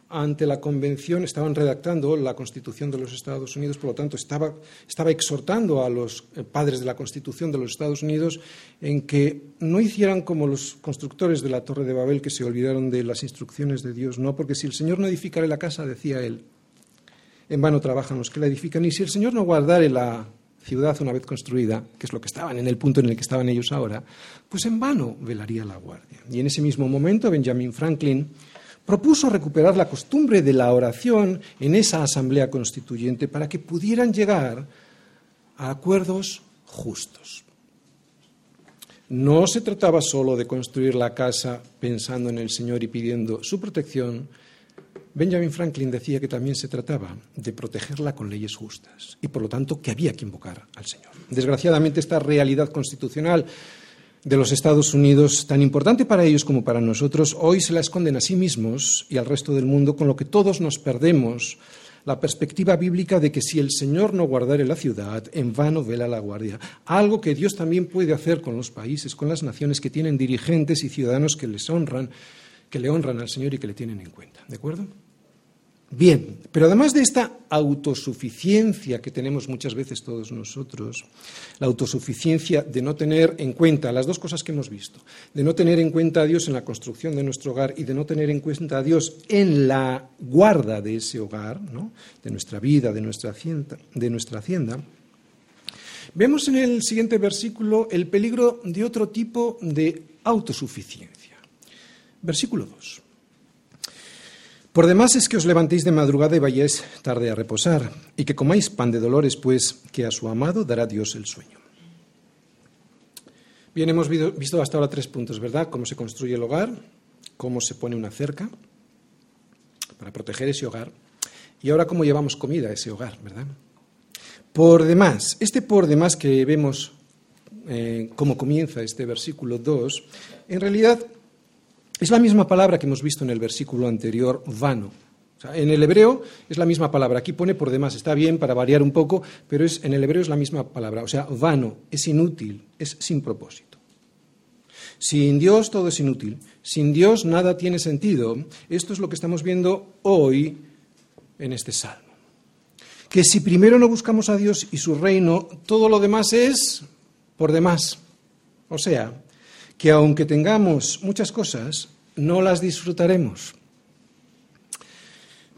ante la Convención, estaban redactando la Constitución de los Estados Unidos, por lo tanto, estaba, estaba, exhortando a los eh, padres de la Constitución de los Estados Unidos en que no hicieran como los constructores de la Torre de Babel, que se olvidaron de las instrucciones de Dios, no, porque si el Señor no edificare la casa, decía él, en vano trabajan los que la edifican, y si el Señor no guardare la ciudad una vez construida, que es lo que estaban en el punto en el que estaban ellos ahora, pues en vano velaría la guardia. Y en ese mismo momento, Benjamin Franklin, propuso recuperar la costumbre de la oración en esa asamblea constituyente para que pudieran llegar a acuerdos justos. No se trataba solo de construir la casa pensando en el Señor y pidiendo su protección. Benjamin Franklin decía que también se trataba de protegerla con leyes justas y, por lo tanto, que había que invocar al Señor. Desgraciadamente, esta realidad constitucional de los Estados Unidos, tan importante para ellos como para nosotros, hoy se la esconden a sí mismos y al resto del mundo, con lo que todos nos perdemos la perspectiva bíblica de que si el Señor no guardare la ciudad, en vano vela la guardia. Algo que Dios también puede hacer con los países, con las naciones que tienen dirigentes y ciudadanos que les honran, que le honran al Señor y que le tienen en cuenta. ¿De acuerdo? Bien, pero además de esta autosuficiencia que tenemos muchas veces todos nosotros, la autosuficiencia de no tener en cuenta las dos cosas que hemos visto, de no tener en cuenta a Dios en la construcción de nuestro hogar y de no tener en cuenta a Dios en la guarda de ese hogar, de nuestra vida, de nuestra hacienda, de nuestra hacienda Vemos en el siguiente versículo el peligro de otro tipo de autosuficiencia. Versículo 2. Por demás es que os levantéis de madrugada y vayáis tarde a reposar, y que comáis pan de dolores, pues que a su amado dará Dios el sueño. Bien, hemos visto hasta ahora tres puntos, ¿verdad? Cómo se construye el hogar, cómo se pone una cerca para proteger ese hogar, y ahora cómo llevamos comida a ese hogar, ¿verdad? Por demás, este por demás que vemos eh, cómo comienza este versículo 2, en realidad es la misma palabra que hemos visto en el versículo anterior, vano. en el hebreo es la misma palabra. Aquí pone por demás, está bien para variar un poco, pero es, en el hebreo es la misma palabra. O sea, vano, es inútil, es sin propósito. Sin Dios todo es inútil. Sin Dios nada tiene sentido. Esto es lo que estamos viendo hoy en este salmo que si primero no buscamos a Dios y su reino, todo lo demás es por demás. O sea, que aunque tengamos muchas cosas, no las disfrutaremos.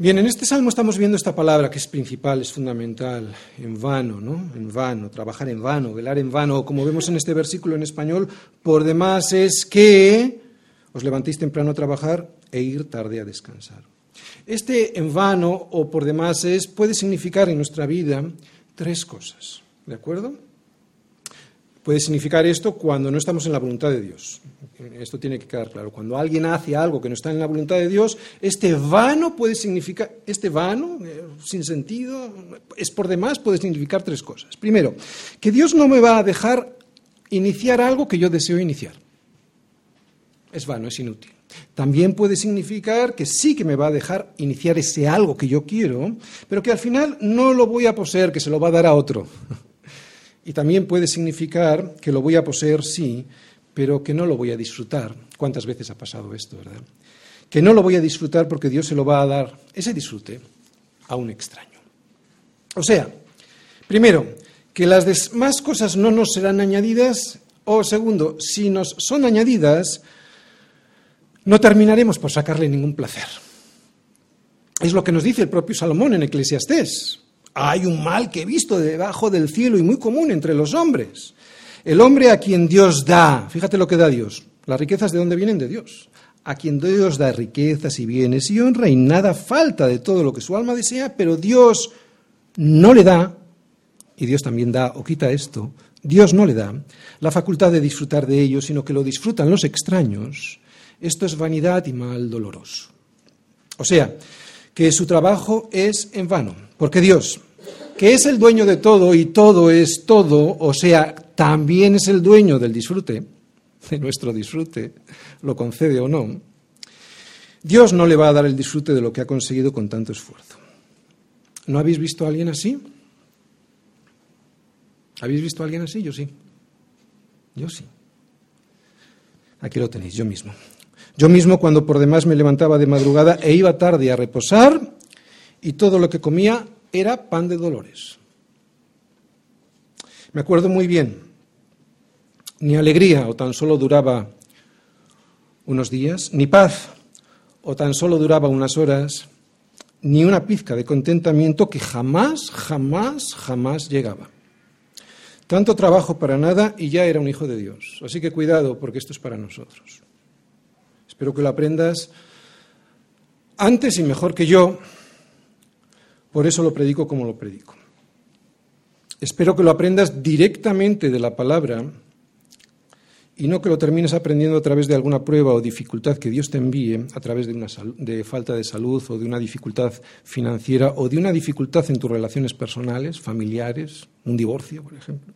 Bien, en este salmo estamos viendo esta palabra que es principal, es fundamental, en vano, ¿no? En vano, trabajar en vano, velar en vano, como vemos en este versículo en español, por demás es que os levantéis temprano a trabajar e ir tarde a descansar. Este en vano o por demás es, puede significar en nuestra vida tres cosas. ¿De acuerdo? Puede significar esto cuando no estamos en la voluntad de Dios. Esto tiene que quedar claro. Cuando alguien hace algo que no está en la voluntad de Dios, este vano puede significar, este vano, eh, sin sentido, es por demás, puede significar tres cosas. Primero, que Dios no me va a dejar iniciar algo que yo deseo iniciar. Es vano, es inútil. También puede significar que sí que me va a dejar iniciar ese algo que yo quiero, pero que al final no lo voy a poseer, que se lo va a dar a otro. Y también puede significar que lo voy a poseer, sí, pero que no lo voy a disfrutar. ¿Cuántas veces ha pasado esto, verdad? Que no lo voy a disfrutar porque Dios se lo va a dar, ese disfrute, a un extraño. O sea, primero, que las demás cosas no nos serán añadidas, o segundo, si nos son añadidas, no terminaremos por sacarle ningún placer. Es lo que nos dice el propio Salomón en Eclesiastés. Hay un mal que he visto debajo del cielo y muy común entre los hombres. El hombre a quien Dios da, fíjate lo que da Dios, las riquezas de dónde vienen de Dios. A quien Dios da riquezas y bienes y honra y nada falta de todo lo que su alma desea, pero Dios no le da, y Dios también da o quita esto, Dios no le da la facultad de disfrutar de ello, sino que lo disfrutan los extraños esto es vanidad y mal doloroso. O sea, que su trabajo es en vano, porque Dios, que es el dueño de todo y todo es todo, o sea, también es el dueño del disfrute, de nuestro disfrute, lo concede o no, Dios no le va a dar el disfrute de lo que ha conseguido con tanto esfuerzo. ¿No habéis visto a alguien así? ¿Habéis visto a alguien así? Yo sí. Yo sí. Aquí lo tenéis, yo mismo. Yo mismo cuando por demás me levantaba de madrugada e iba tarde a reposar y todo lo que comía era pan de dolores. Me acuerdo muy bien, ni alegría o tan solo duraba unos días, ni paz o tan solo duraba unas horas, ni una pizca de contentamiento que jamás, jamás, jamás llegaba. Tanto trabajo para nada y ya era un hijo de Dios. Así que cuidado porque esto es para nosotros. Espero que lo aprendas antes y mejor que yo, por eso lo predico como lo predico. Espero que lo aprendas directamente de la palabra y no que lo termines aprendiendo a través de alguna prueba o dificultad que Dios te envíe, a través de una de falta de salud o de una dificultad financiera o de una dificultad en tus relaciones personales, familiares, un divorcio, por ejemplo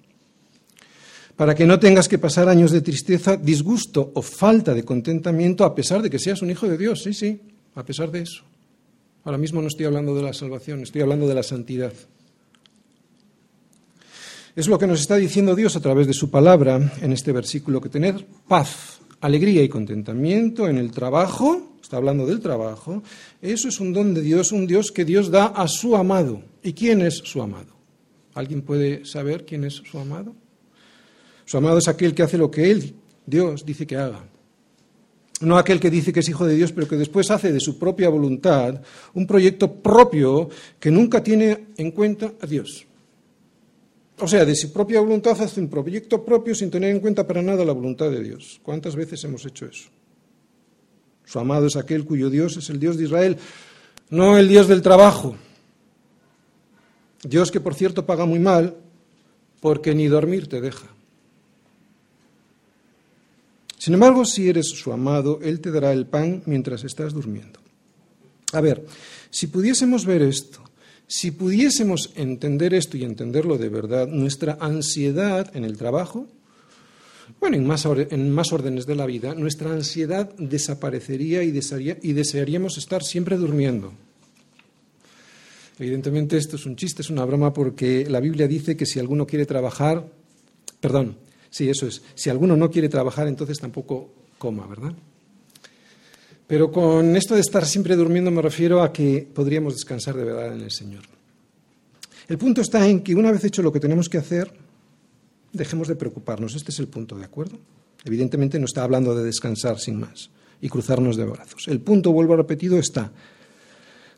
para que no tengas que pasar años de tristeza, disgusto o falta de contentamiento a pesar de que seas un hijo de Dios. Sí, sí, a pesar de eso. Ahora mismo no estoy hablando de la salvación, estoy hablando de la santidad. Es lo que nos está diciendo Dios a través de su palabra en este versículo, que tener paz, alegría y contentamiento en el trabajo, está hablando del trabajo, eso es un don de Dios, un Dios que Dios da a su amado. ¿Y quién es su amado? ¿Alguien puede saber quién es su amado? Su amado es aquel que hace lo que Él, Dios, dice que haga. No aquel que dice que es hijo de Dios, pero que después hace de su propia voluntad un proyecto propio que nunca tiene en cuenta a Dios. O sea, de su propia voluntad hace un proyecto propio sin tener en cuenta para nada la voluntad de Dios. ¿Cuántas veces hemos hecho eso? Su amado es aquel cuyo Dios es el Dios de Israel, no el Dios del trabajo. Dios que, por cierto, paga muy mal porque ni dormir te deja. Sin embargo, si eres su amado, Él te dará el pan mientras estás durmiendo. A ver, si pudiésemos ver esto, si pudiésemos entender esto y entenderlo de verdad, nuestra ansiedad en el trabajo, bueno, en más, en más órdenes de la vida, nuestra ansiedad desaparecería y, y desearíamos estar siempre durmiendo. Evidentemente esto es un chiste, es una broma, porque la Biblia dice que si alguno quiere trabajar, perdón, sí, eso es, si alguno no quiere trabajar, entonces tampoco coma, ¿verdad? Pero con esto de estar siempre durmiendo me refiero a que podríamos descansar de verdad en el Señor. El punto está en que una vez hecho lo que tenemos que hacer, dejemos de preocuparnos. Este es el punto, ¿de acuerdo? Evidentemente no está hablando de descansar sin más y cruzarnos de brazos. El punto, vuelvo a repetido, está,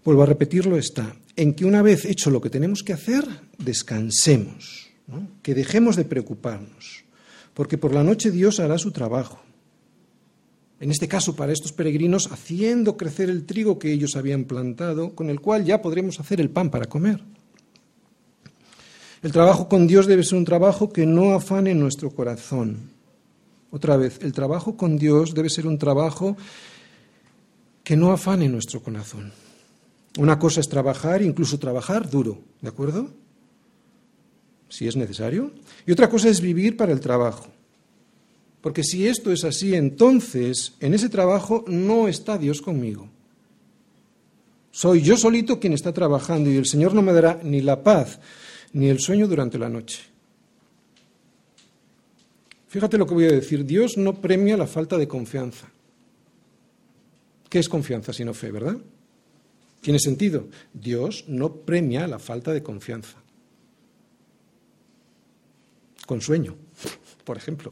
vuelvo a repetirlo, está en que una vez hecho lo que tenemos que hacer, descansemos, que dejemos de preocuparnos, porque por la noche Dios hará su trabajo. En este caso, para estos peregrinos, haciendo crecer el trigo que ellos habían plantado, con el cual ya podremos hacer el pan para comer. El trabajo con Dios debe ser un trabajo que no afane nuestro corazón. Otra vez, el trabajo con Dios debe ser un trabajo que no afane nuestro corazón. Una cosa es trabajar, incluso trabajar duro, ¿de acuerdo? Si es necesario. Y otra cosa es vivir para el trabajo. Porque si esto es así, entonces en ese trabajo no está Dios conmigo. Soy yo solito quien está trabajando y el Señor no me dará ni la paz ni el sueño durante la noche. Fíjate lo que voy a decir. Dios no premia la falta de confianza. ¿Qué es confianza sino fe, verdad? Tiene sentido. Dios no premia la falta de confianza. Con sueño, por ejemplo.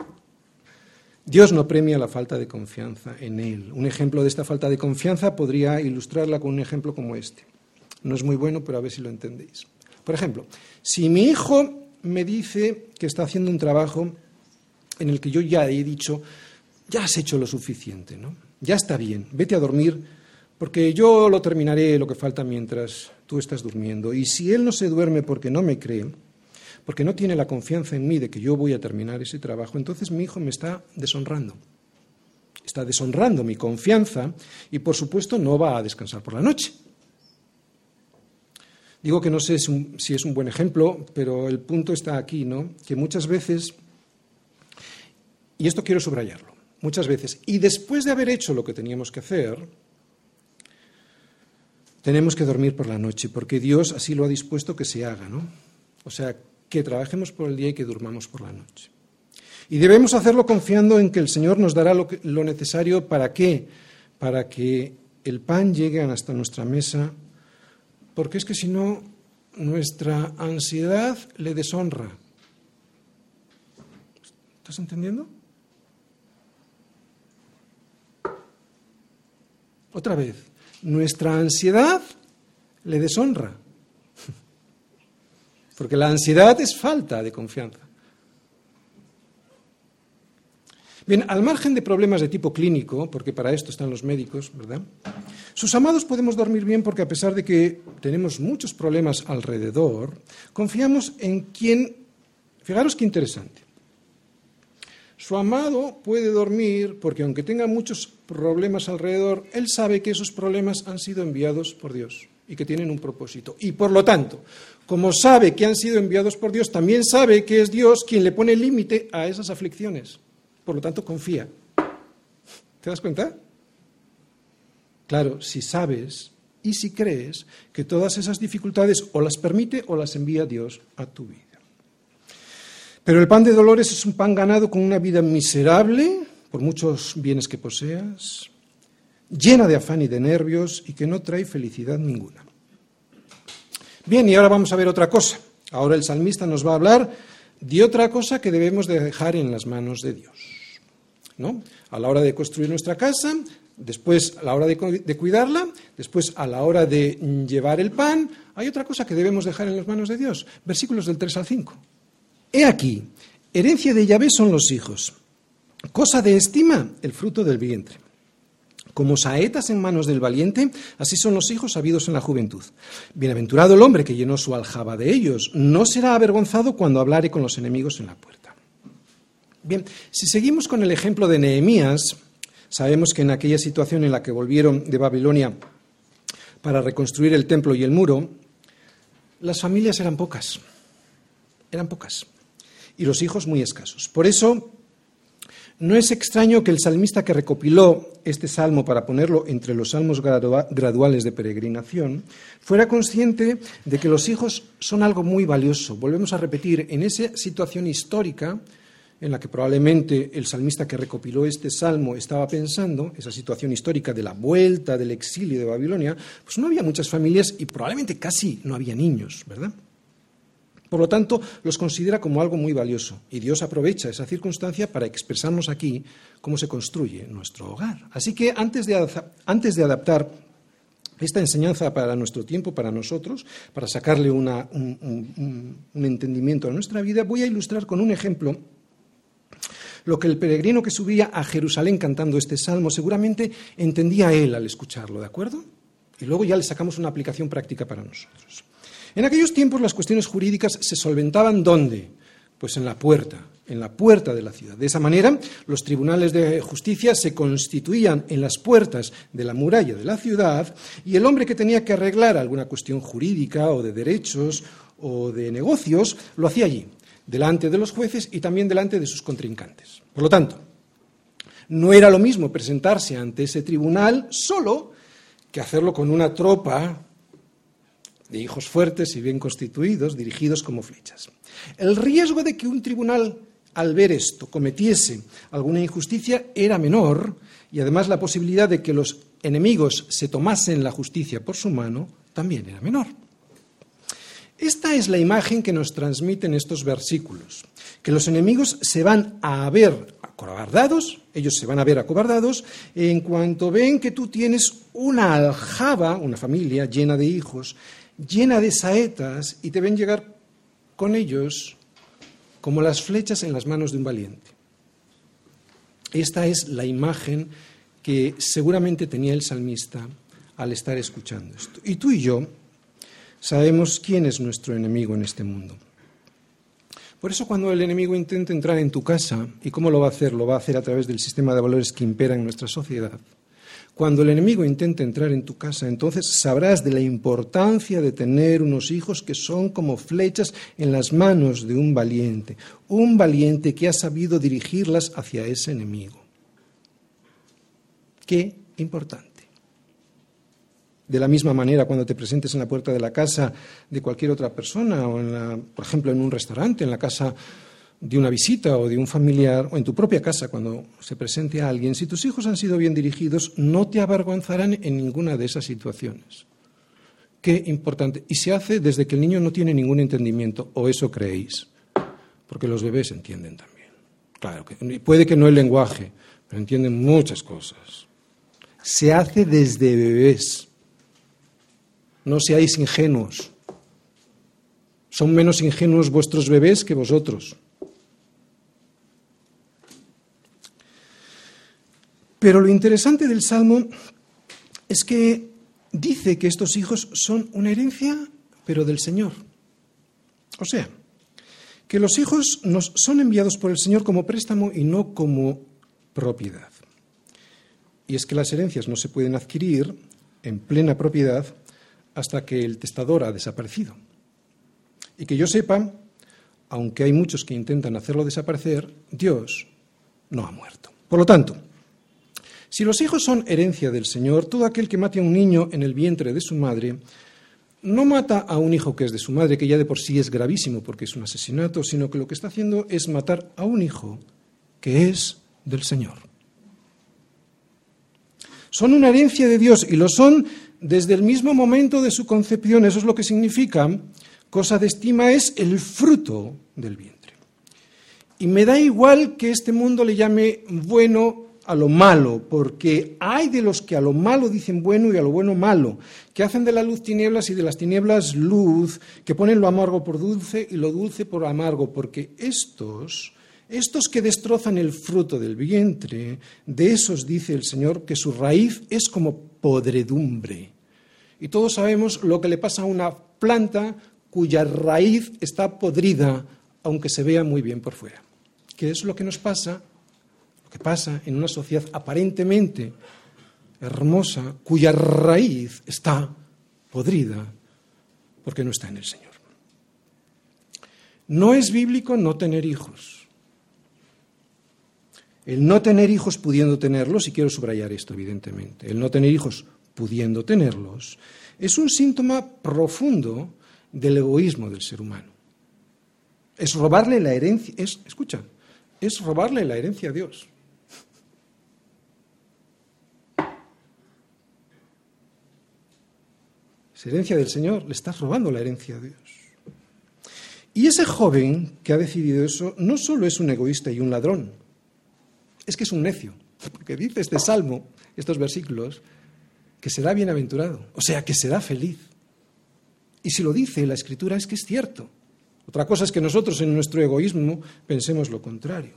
Dios no premia la falta de confianza en Él. Un ejemplo de esta falta de confianza podría ilustrarla con un ejemplo como este. No es muy bueno, pero a ver si lo entendéis. Por ejemplo, si mi hijo me dice que está haciendo un trabajo en el que yo ya he dicho, ya has hecho lo suficiente, ¿no? Ya está bien, vete a dormir, porque yo lo terminaré lo que falta mientras tú estás durmiendo. Y si él no se duerme porque no me cree, porque no tiene la confianza en mí de que yo voy a terminar ese trabajo, entonces mi hijo me está deshonrando. Está deshonrando mi confianza y por supuesto no va a descansar por la noche. Digo que no sé si es un buen ejemplo, pero el punto está aquí, ¿no? Que muchas veces, y esto quiero subrayarlo, muchas veces, y después de haber hecho lo que teníamos que hacer, tenemos que dormir por la noche, porque Dios así lo ha dispuesto que se haga, ¿no? O sea, que trabajemos por el día y que durmamos por la noche. Y debemos hacerlo confiando en que el Señor nos dará lo, necesario para qué? Para que el pan llegue hasta nuestra mesa porque es que si no, nuestra ansiedad le deshonra. ¿Estás entendiendo? Otra vez, nuestra ansiedad le deshonra. Porque la ansiedad es falta de confianza. Bien, al margen de problemas de tipo clínico, porque para esto están los médicos, ¿verdad? Sus amados podemos dormir bien porque a pesar de que tenemos muchos problemas alrededor, confiamos en quien... Fijaros qué interesante. Su amado puede dormir porque aunque tenga muchos problemas alrededor, él sabe que esos problemas han sido enviados por Dios y que tienen un propósito. Y por lo tanto, como sabe que han sido enviados por Dios, también sabe que es Dios quien le pone límite a esas aflicciones. Por lo tanto, confía. ¿Te das cuenta? Claro, si sabes y si crees que todas esas dificultades o las permite o las envía Dios a tu vida. Pero el pan de dolores es un pan ganado con una vida miserable, por muchos bienes que poseas, llena de afán y de nervios y que no trae felicidad ninguna. Bien, y ahora vamos a ver otra cosa. Ahora el salmista nos va a hablar de otra cosa que debemos de dejar en las manos de Dios. ¿no? A la hora de construir nuestra casa, después a la hora de, cuidarla, después a la hora de llevar el pan, hay otra cosa que debemos dejar en las manos de Dios. Versículos del 3 al 5. He aquí, herencia de Yahvé son los hijos, cosa de estima el fruto del vientre. Como saetas en manos del valiente, así son los hijos habidos en la juventud. Bienaventurado el hombre que llenó su aljaba de ellos, no será avergonzado cuando hablare con los enemigos en la puerta. Bien, si seguimos con el ejemplo de Nehemías, sabemos que en aquella situación en la que volvieron de Babilonia para reconstruir el templo y el muro, las familias eran pocas, eran pocas, y los hijos muy escasos. Por eso, no es extraño que el salmista que recopiló este salmo para ponerlo entre los salmos graduales de peregrinación fuera consciente de que los hijos son algo muy valioso. Volvemos a repetir, en esa situación histórica en la que probablemente el salmista que recopiló este salmo estaba pensando, esa situación histórica de la vuelta del exilio de Babilonia, pues no había muchas familias y probablemente casi no había niños, ¿verdad? Por lo tanto, los considera como algo muy valioso y Dios aprovecha esa circunstancia para expresarnos aquí cómo se construye nuestro hogar. Así que antes de, adaptar esta enseñanza para nuestro tiempo, para nosotros, para sacarle un, un entendimiento a nuestra vida, voy a ilustrar con un ejemplo lo que el peregrino que subía a Jerusalén cantando este salmo seguramente entendía él al escucharlo, ¿de acuerdo? Y luego ya le sacamos una aplicación práctica para nosotros. En aquellos tiempos las cuestiones jurídicas se solventaban ¿dónde? Pues en la puerta, en la puerta de la ciudad. De esa manera, los tribunales de justicia se constituían en las puertas de la muralla de la ciudad y el hombre que tenía que arreglar alguna cuestión jurídica o de derechos o de negocios lo hacía allí, delante de los jueces y también delante de sus contrincantes. Por lo tanto, no era lo mismo presentarse ante ese tribunal solo que hacerlo con una tropa de hijos fuertes y bien constituidos, dirigidos como flechas. El riesgo de que un tribunal, al ver esto, cometiese alguna injusticia era menor y además la posibilidad de que los enemigos se tomasen la justicia por su mano también era menor. Esta es la imagen que nos transmiten estos versículos, que los enemigos se van a ver acobardados, ellos se van a ver acobardados en cuanto ven que tú tienes una aljaba, una familia llena de hijos, llena de saetas y te ven llegar con ellos como las flechas en las manos de un valiente. Esta es la imagen que seguramente tenía el salmista al estar escuchando esto. Y tú y yo sabemos quién es nuestro enemigo en este mundo. Por eso cuando el enemigo intenta entrar en tu casa, ¿y cómo lo va a hacer? Lo va a hacer a través del sistema de valores que impera en nuestra sociedad. Cuando el enemigo intente entrar en tu casa, entonces sabrás de la importancia de tener unos hijos que son como flechas en las manos de un valiente, un valiente que ha sabido dirigirlas hacia ese enemigo. Qué importante. De la misma manera, cuando te presentes en la puerta de la casa de cualquier otra persona, o en por ejemplo en un restaurante, en la casa de una visita o de un familiar o en tu propia casa cuando se presente a alguien, si tus hijos han sido bien dirigidos, no te avergonzarán en ninguna de esas situaciones. Qué importante. Y se hace desde que el niño no tiene ningún entendimiento, o eso creéis, porque los bebés entienden también. Claro, que puede que no el lenguaje, pero entienden muchas cosas. Se hace desde bebés. No seáis ingenuos. Son menos ingenuos vuestros bebés que vosotros. Pero lo interesante del Salmo es que dice que estos hijos son una herencia, pero del Señor. O sea, que los hijos nos son enviados por el Señor como préstamo y no como propiedad. Y es que las herencias no se pueden adquirir en plena propiedad hasta que el testador ha desaparecido. Y que yo sepa, aunque hay muchos que intentan hacerlo desaparecer, Dios no ha muerto. Por lo tanto, si los hijos son herencia del Señor, todo aquel que mate a un niño en el vientre de su madre, no mata a un hijo que es de su madre, que ya de por sí es gravísimo porque es un asesinato, sino que lo que está haciendo es matar a un hijo que es del Señor. Son una herencia de Dios y lo son desde el mismo momento de su concepción. Eso es lo que significa cosa de estima es el fruto del vientre. Y me da igual que este mundo le llame bueno a lo malo, porque hay de los que a lo malo dicen bueno y a lo bueno malo, que hacen de la luz tinieblas y de las tinieblas luz, que ponen lo amargo por dulce y lo dulce por amargo, porque estos, estos que destrozan el fruto del vientre, de esos dice el Señor que su raíz es como podredumbre. Y todos sabemos lo que le pasa a una planta cuya raíz está podrida, aunque se vea muy bien por fuera. ¿Qué es lo que nos pasa? Que pasa en una sociedad aparentemente hermosa, cuya raíz está podrida porque no está en el Señor. No es bíblico no tener hijos. El no tener hijos pudiendo tenerlos, y quiero subrayar esto evidentemente, el no tener hijos pudiendo tenerlos, es un síntoma profundo del egoísmo del ser humano. Es robarle la herencia, es, escucha, es robarle la herencia a Dios. Es herencia del Señor, le estás robando la herencia a Dios. Y ese joven que ha decidido eso no solo es un egoísta y un ladrón, es que es un necio, porque dice este salmo, estos versículos, que será bienaventurado, o sea, que será feliz. Y si lo dice la Escritura es que es cierto. Otra cosa es que nosotros en nuestro egoísmo pensemos lo contrario.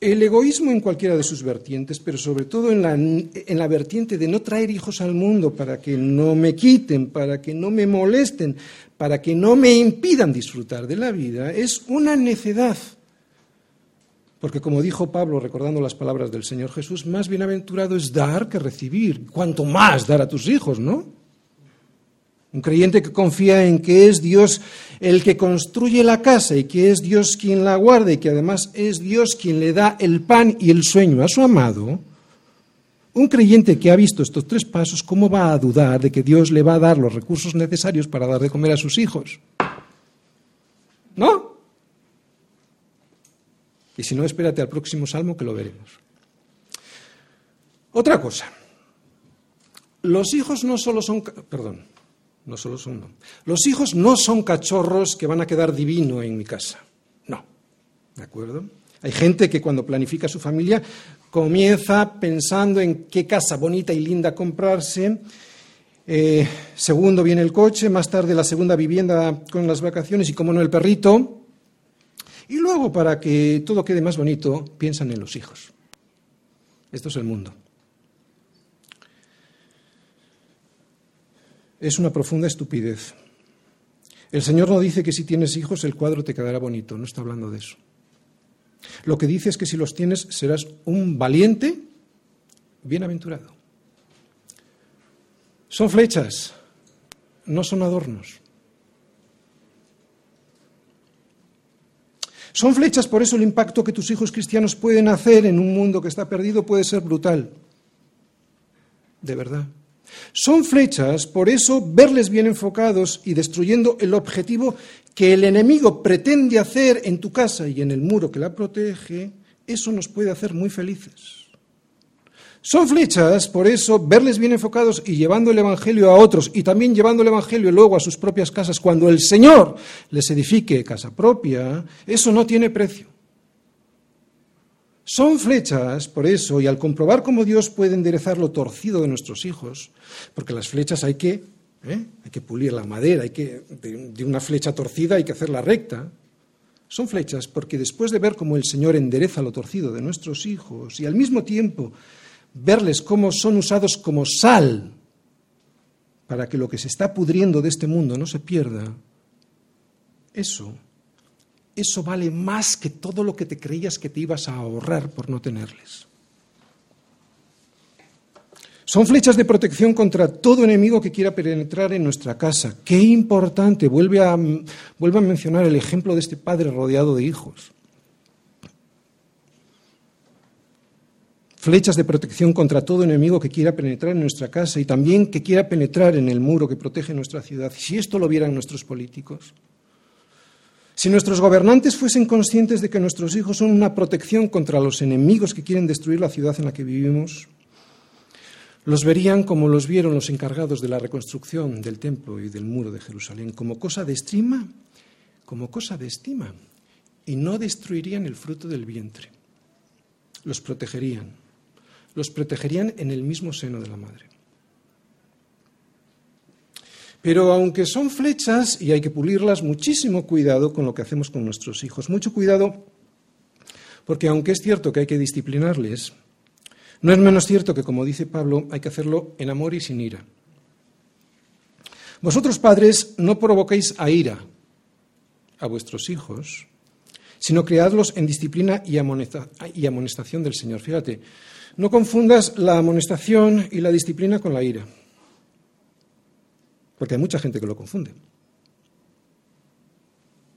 El egoísmo en cualquiera de sus vertientes, pero sobre todo en la, en la, vertiente de no traer hijos al mundo para que no me quiten, para que no me molesten, para que no me impidan disfrutar de la vida, es una necedad. Porque como dijo Pablo, recordando las palabras del Señor Jesús, más bienaventurado es dar que recibir. Cuanto más dar a tus hijos, ¿no? Un creyente que confía en que es Dios el que construye la casa y que es Dios quien la guarda y que además es Dios quien le da el pan y el sueño a su amado, un creyente que ha visto estos tres pasos, ¿cómo va a dudar de que Dios le va a dar los recursos necesarios para dar de comer a sus hijos? ¿No? Y si no, espérate al próximo salmo que lo veremos. Otra cosa. Los hijos no solo son... Perdón no solo son no. Los hijos no son cachorros que van a quedar divino en mi casa. No. ¿De acuerdo? Hay gente que cuando planifica su familia comienza pensando en qué casa bonita y linda comprarse. Eh, segundo viene el coche, más tarde la segunda vivienda con las vacaciones y, como no, el perrito. Y luego, para que todo quede más bonito, piensan en los hijos. Esto es el mundo. Es una profunda estupidez. El Señor no dice que si tienes hijos el cuadro te quedará bonito, no está hablando de eso. Lo que dice es que si los tienes serás un valiente, bienaventurado. Son flechas, no son adornos. Son flechas, por eso el impacto que tus hijos cristianos pueden hacer en un mundo que está perdido puede ser brutal. De verdad. Son flechas, por eso verles bien enfocados y destruyendo el objetivo que el enemigo pretende hacer en tu casa y en el muro que la protege, eso nos puede hacer muy felices. Son flechas, por eso, verles bien enfocados y llevando el Evangelio a otros y también llevando el Evangelio luego a sus propias casas, cuando el Señor les edifique casa propia, eso no tiene precio. Son flechas, por eso, y al comprobar cómo Dios puede enderezar lo torcido de nuestros hijos, porque las flechas hay que, ¿eh? hay que pulir la madera, hay que, de, una flecha torcida hay que hacerla recta. Son flechas porque después de ver cómo el Señor endereza lo torcido de nuestros hijos y al mismo tiempo verles cómo son usados como sal para que lo que se está pudriendo de este mundo no se pierda, eso eso vale más que todo lo que te creías que te ibas a ahorrar por no tenerles. Son flechas de protección contra todo enemigo que quiera penetrar en nuestra casa. Qué importante. Vuelve a, mencionar el ejemplo de este padre rodeado de hijos. Flechas de protección contra todo enemigo que quiera penetrar en nuestra casa y también que quiera penetrar en el muro que protege nuestra ciudad. Si esto lo vieran nuestros políticos, si nuestros gobernantes fuesen conscientes de que nuestros hijos son una protección contra los enemigos que quieren destruir la ciudad en la que vivimos, los verían como los vieron los encargados de la reconstrucción del templo y del muro de Jerusalén, como cosa de estima, como cosa de estima, y no destruirían el fruto del vientre. los protegerían, los protegerían en el mismo seno de la madre. Pero aunque son flechas y hay que pulirlas, muchísimo cuidado con lo que hacemos con nuestros hijos. Mucho cuidado porque aunque es cierto que hay que disciplinarles, no es menos cierto que, como dice Pablo, hay que hacerlo en amor y sin ira. Vosotros, padres, no provoquéis a ira a vuestros hijos, sino creadlos en disciplina y, amonestación del Señor. Fíjate, no confundas la amonestación y la disciplina con la ira, porque hay mucha gente que lo confunde.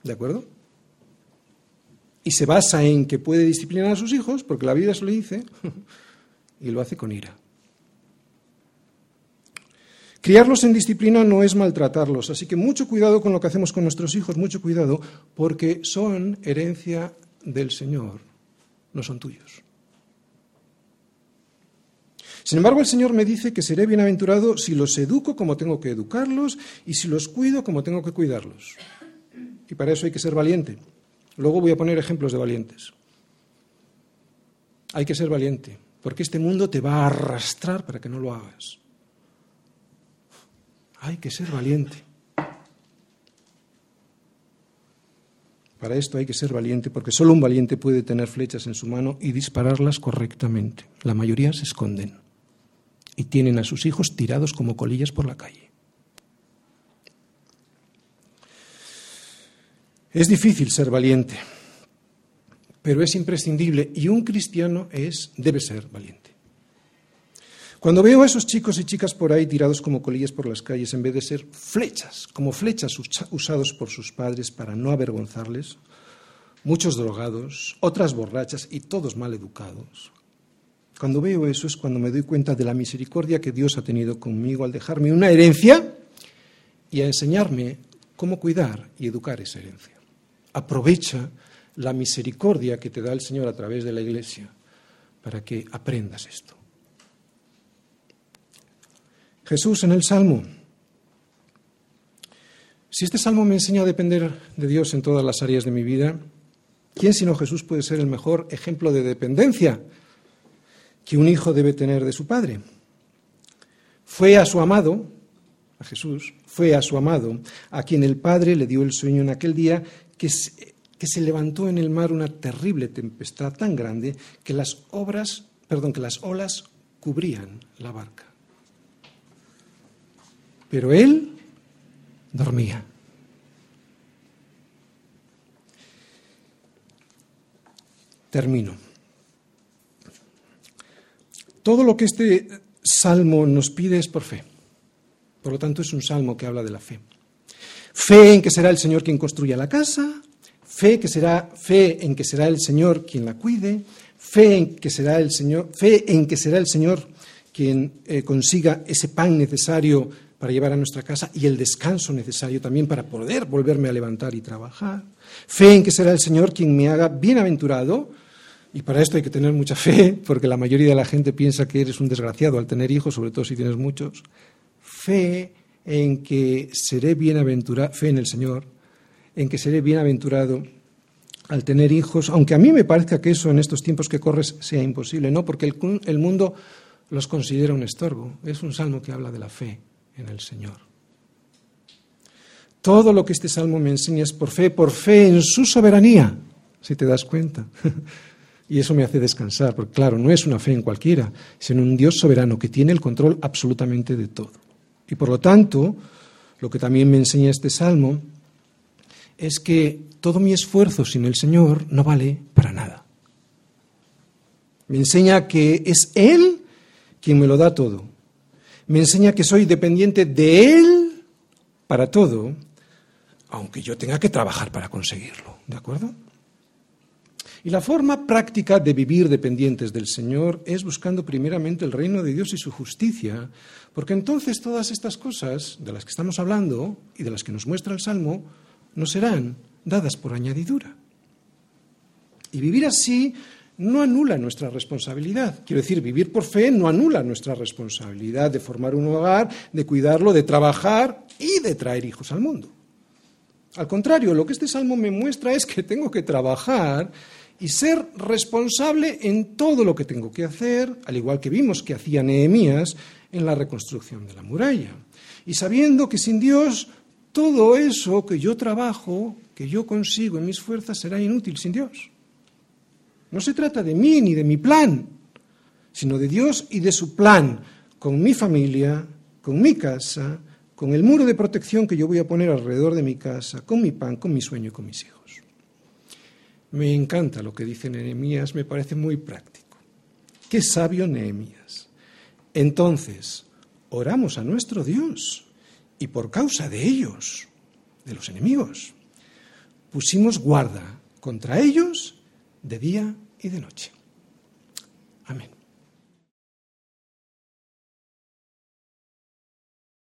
¿De acuerdo? Y se basa en que puede disciplinar a sus hijos, porque la vida se lo dice, y lo hace con ira. Criarlos en disciplina no es maltratarlos, así que mucho cuidado con lo que hacemos con nuestros hijos, mucho cuidado, porque son herencia del Señor, no son tuyos. Sin embargo, el Señor me dice que seré bienaventurado si los educo como tengo que educarlos y si los cuido como tengo que cuidarlos. Y para eso hay que ser valiente. Luego voy a poner ejemplos de valientes. Hay que ser valiente, porque este mundo te va a arrastrar para que no lo hagas. Hay que ser valiente. Para esto hay que ser valiente, porque solo un valiente puede tener flechas en su mano y dispararlas correctamente. La mayoría se esconden y tienen a sus hijos tirados como colillas por la calle. Es difícil ser valiente, pero es imprescindible y un cristiano es debe ser valiente. Cuando veo a esos chicos y chicas por ahí tirados como colillas por las calles, en vez de ser flechas, como flechas usados por sus padres para no avergonzarles, muchos drogados, otras borrachas y todos mal educados. Cuando veo eso es cuando me doy cuenta de la misericordia que Dios ha tenido conmigo al dejarme una herencia y a enseñarme cómo cuidar y educar esa herencia. Aprovecha la misericordia que te da el Señor a través de la Iglesia para que aprendas esto. Jesús en el Salmo. Si este Salmo me enseña a depender de Dios en todas las áreas de mi vida, ¿quién sino Jesús puede ser el mejor ejemplo de dependencia que un hijo debe tener de su padre? Fue a su amado, a Jesús, fue a su amado, a quien el Padre le dio el sueño en aquel día que se, levantó en el mar una terrible tempestad tan grande que las obras, perdón, que las olas cubrían la barca. Pero él dormía. Termino. Todo lo que este salmo nos pide es por fe. Por lo tanto, es un salmo que habla de la fe. Fe en que será el Señor quien construya la casa, fe que será fe en que será el Señor quien la cuide, fe en que será el Señor, fe en que será el Señor quien eh, consiga ese pan necesario para llevar a nuestra casa y el descanso necesario también para poder volverme a levantar y trabajar. Fe en que será el Señor quien me haga bienaventurado. Y para esto hay que tener mucha fe, porque la mayoría de la gente piensa que eres un desgraciado al tener hijos, sobre todo si tienes muchos. Fe en que seré bienaventurado, fe en el Señor, en que seré bienaventurado al tener hijos, aunque a mí me parezca que eso en estos tiempos que corres sea imposible, no, porque el, el mundo los considera un estorbo. Es un salmo que habla de la fe en el Señor. Todo lo que este salmo me enseña es por fe, por fe en su soberanía, si te das cuenta. Y eso me hace descansar, porque claro, no es una fe en cualquiera, en un Dios soberano que tiene el control absolutamente de todo. Y por lo tanto, lo que también me enseña este salmo es que todo mi esfuerzo sin el Señor no vale para nada. Me enseña que es Él quien me lo da todo, me enseña que soy dependiente de Él para todo, aunque yo tenga que trabajar para conseguirlo. ¿De acuerdo? Y la forma práctica de vivir dependientes del Señor es buscando primeramente el reino de Dios y su justicia, porque entonces todas estas cosas de las que estamos hablando y de las que nos muestra el Salmo no serán dadas por añadidura. Y vivir así no anula nuestra responsabilidad. Quiero decir, vivir por fe no anula nuestra responsabilidad de formar un hogar, de cuidarlo, de trabajar y de traer hijos al mundo. Al contrario, lo que este salmo me muestra es que tengo que trabajar y ser responsable en todo lo que tengo que hacer, al igual que vimos que hacía Nehemías en la reconstrucción de la muralla. Y sabiendo que sin Dios todo eso que yo trabajo, que yo consigo en mis fuerzas, será inútil sin Dios. No se trata de mí ni de mi plan, sino de Dios y de su plan con mi familia, con mi casa, con el muro de protección que yo voy a poner alrededor de mi casa, con mi pan, con mi sueño y con mis hijos. Me encanta lo que dice Nehemías, me parece muy práctico. Qué sabio Nehemías. Entonces, oramos a nuestro Dios y por causa de ellos, de los enemigos, pusimos guarda contra ellos de día y de noche. Amén.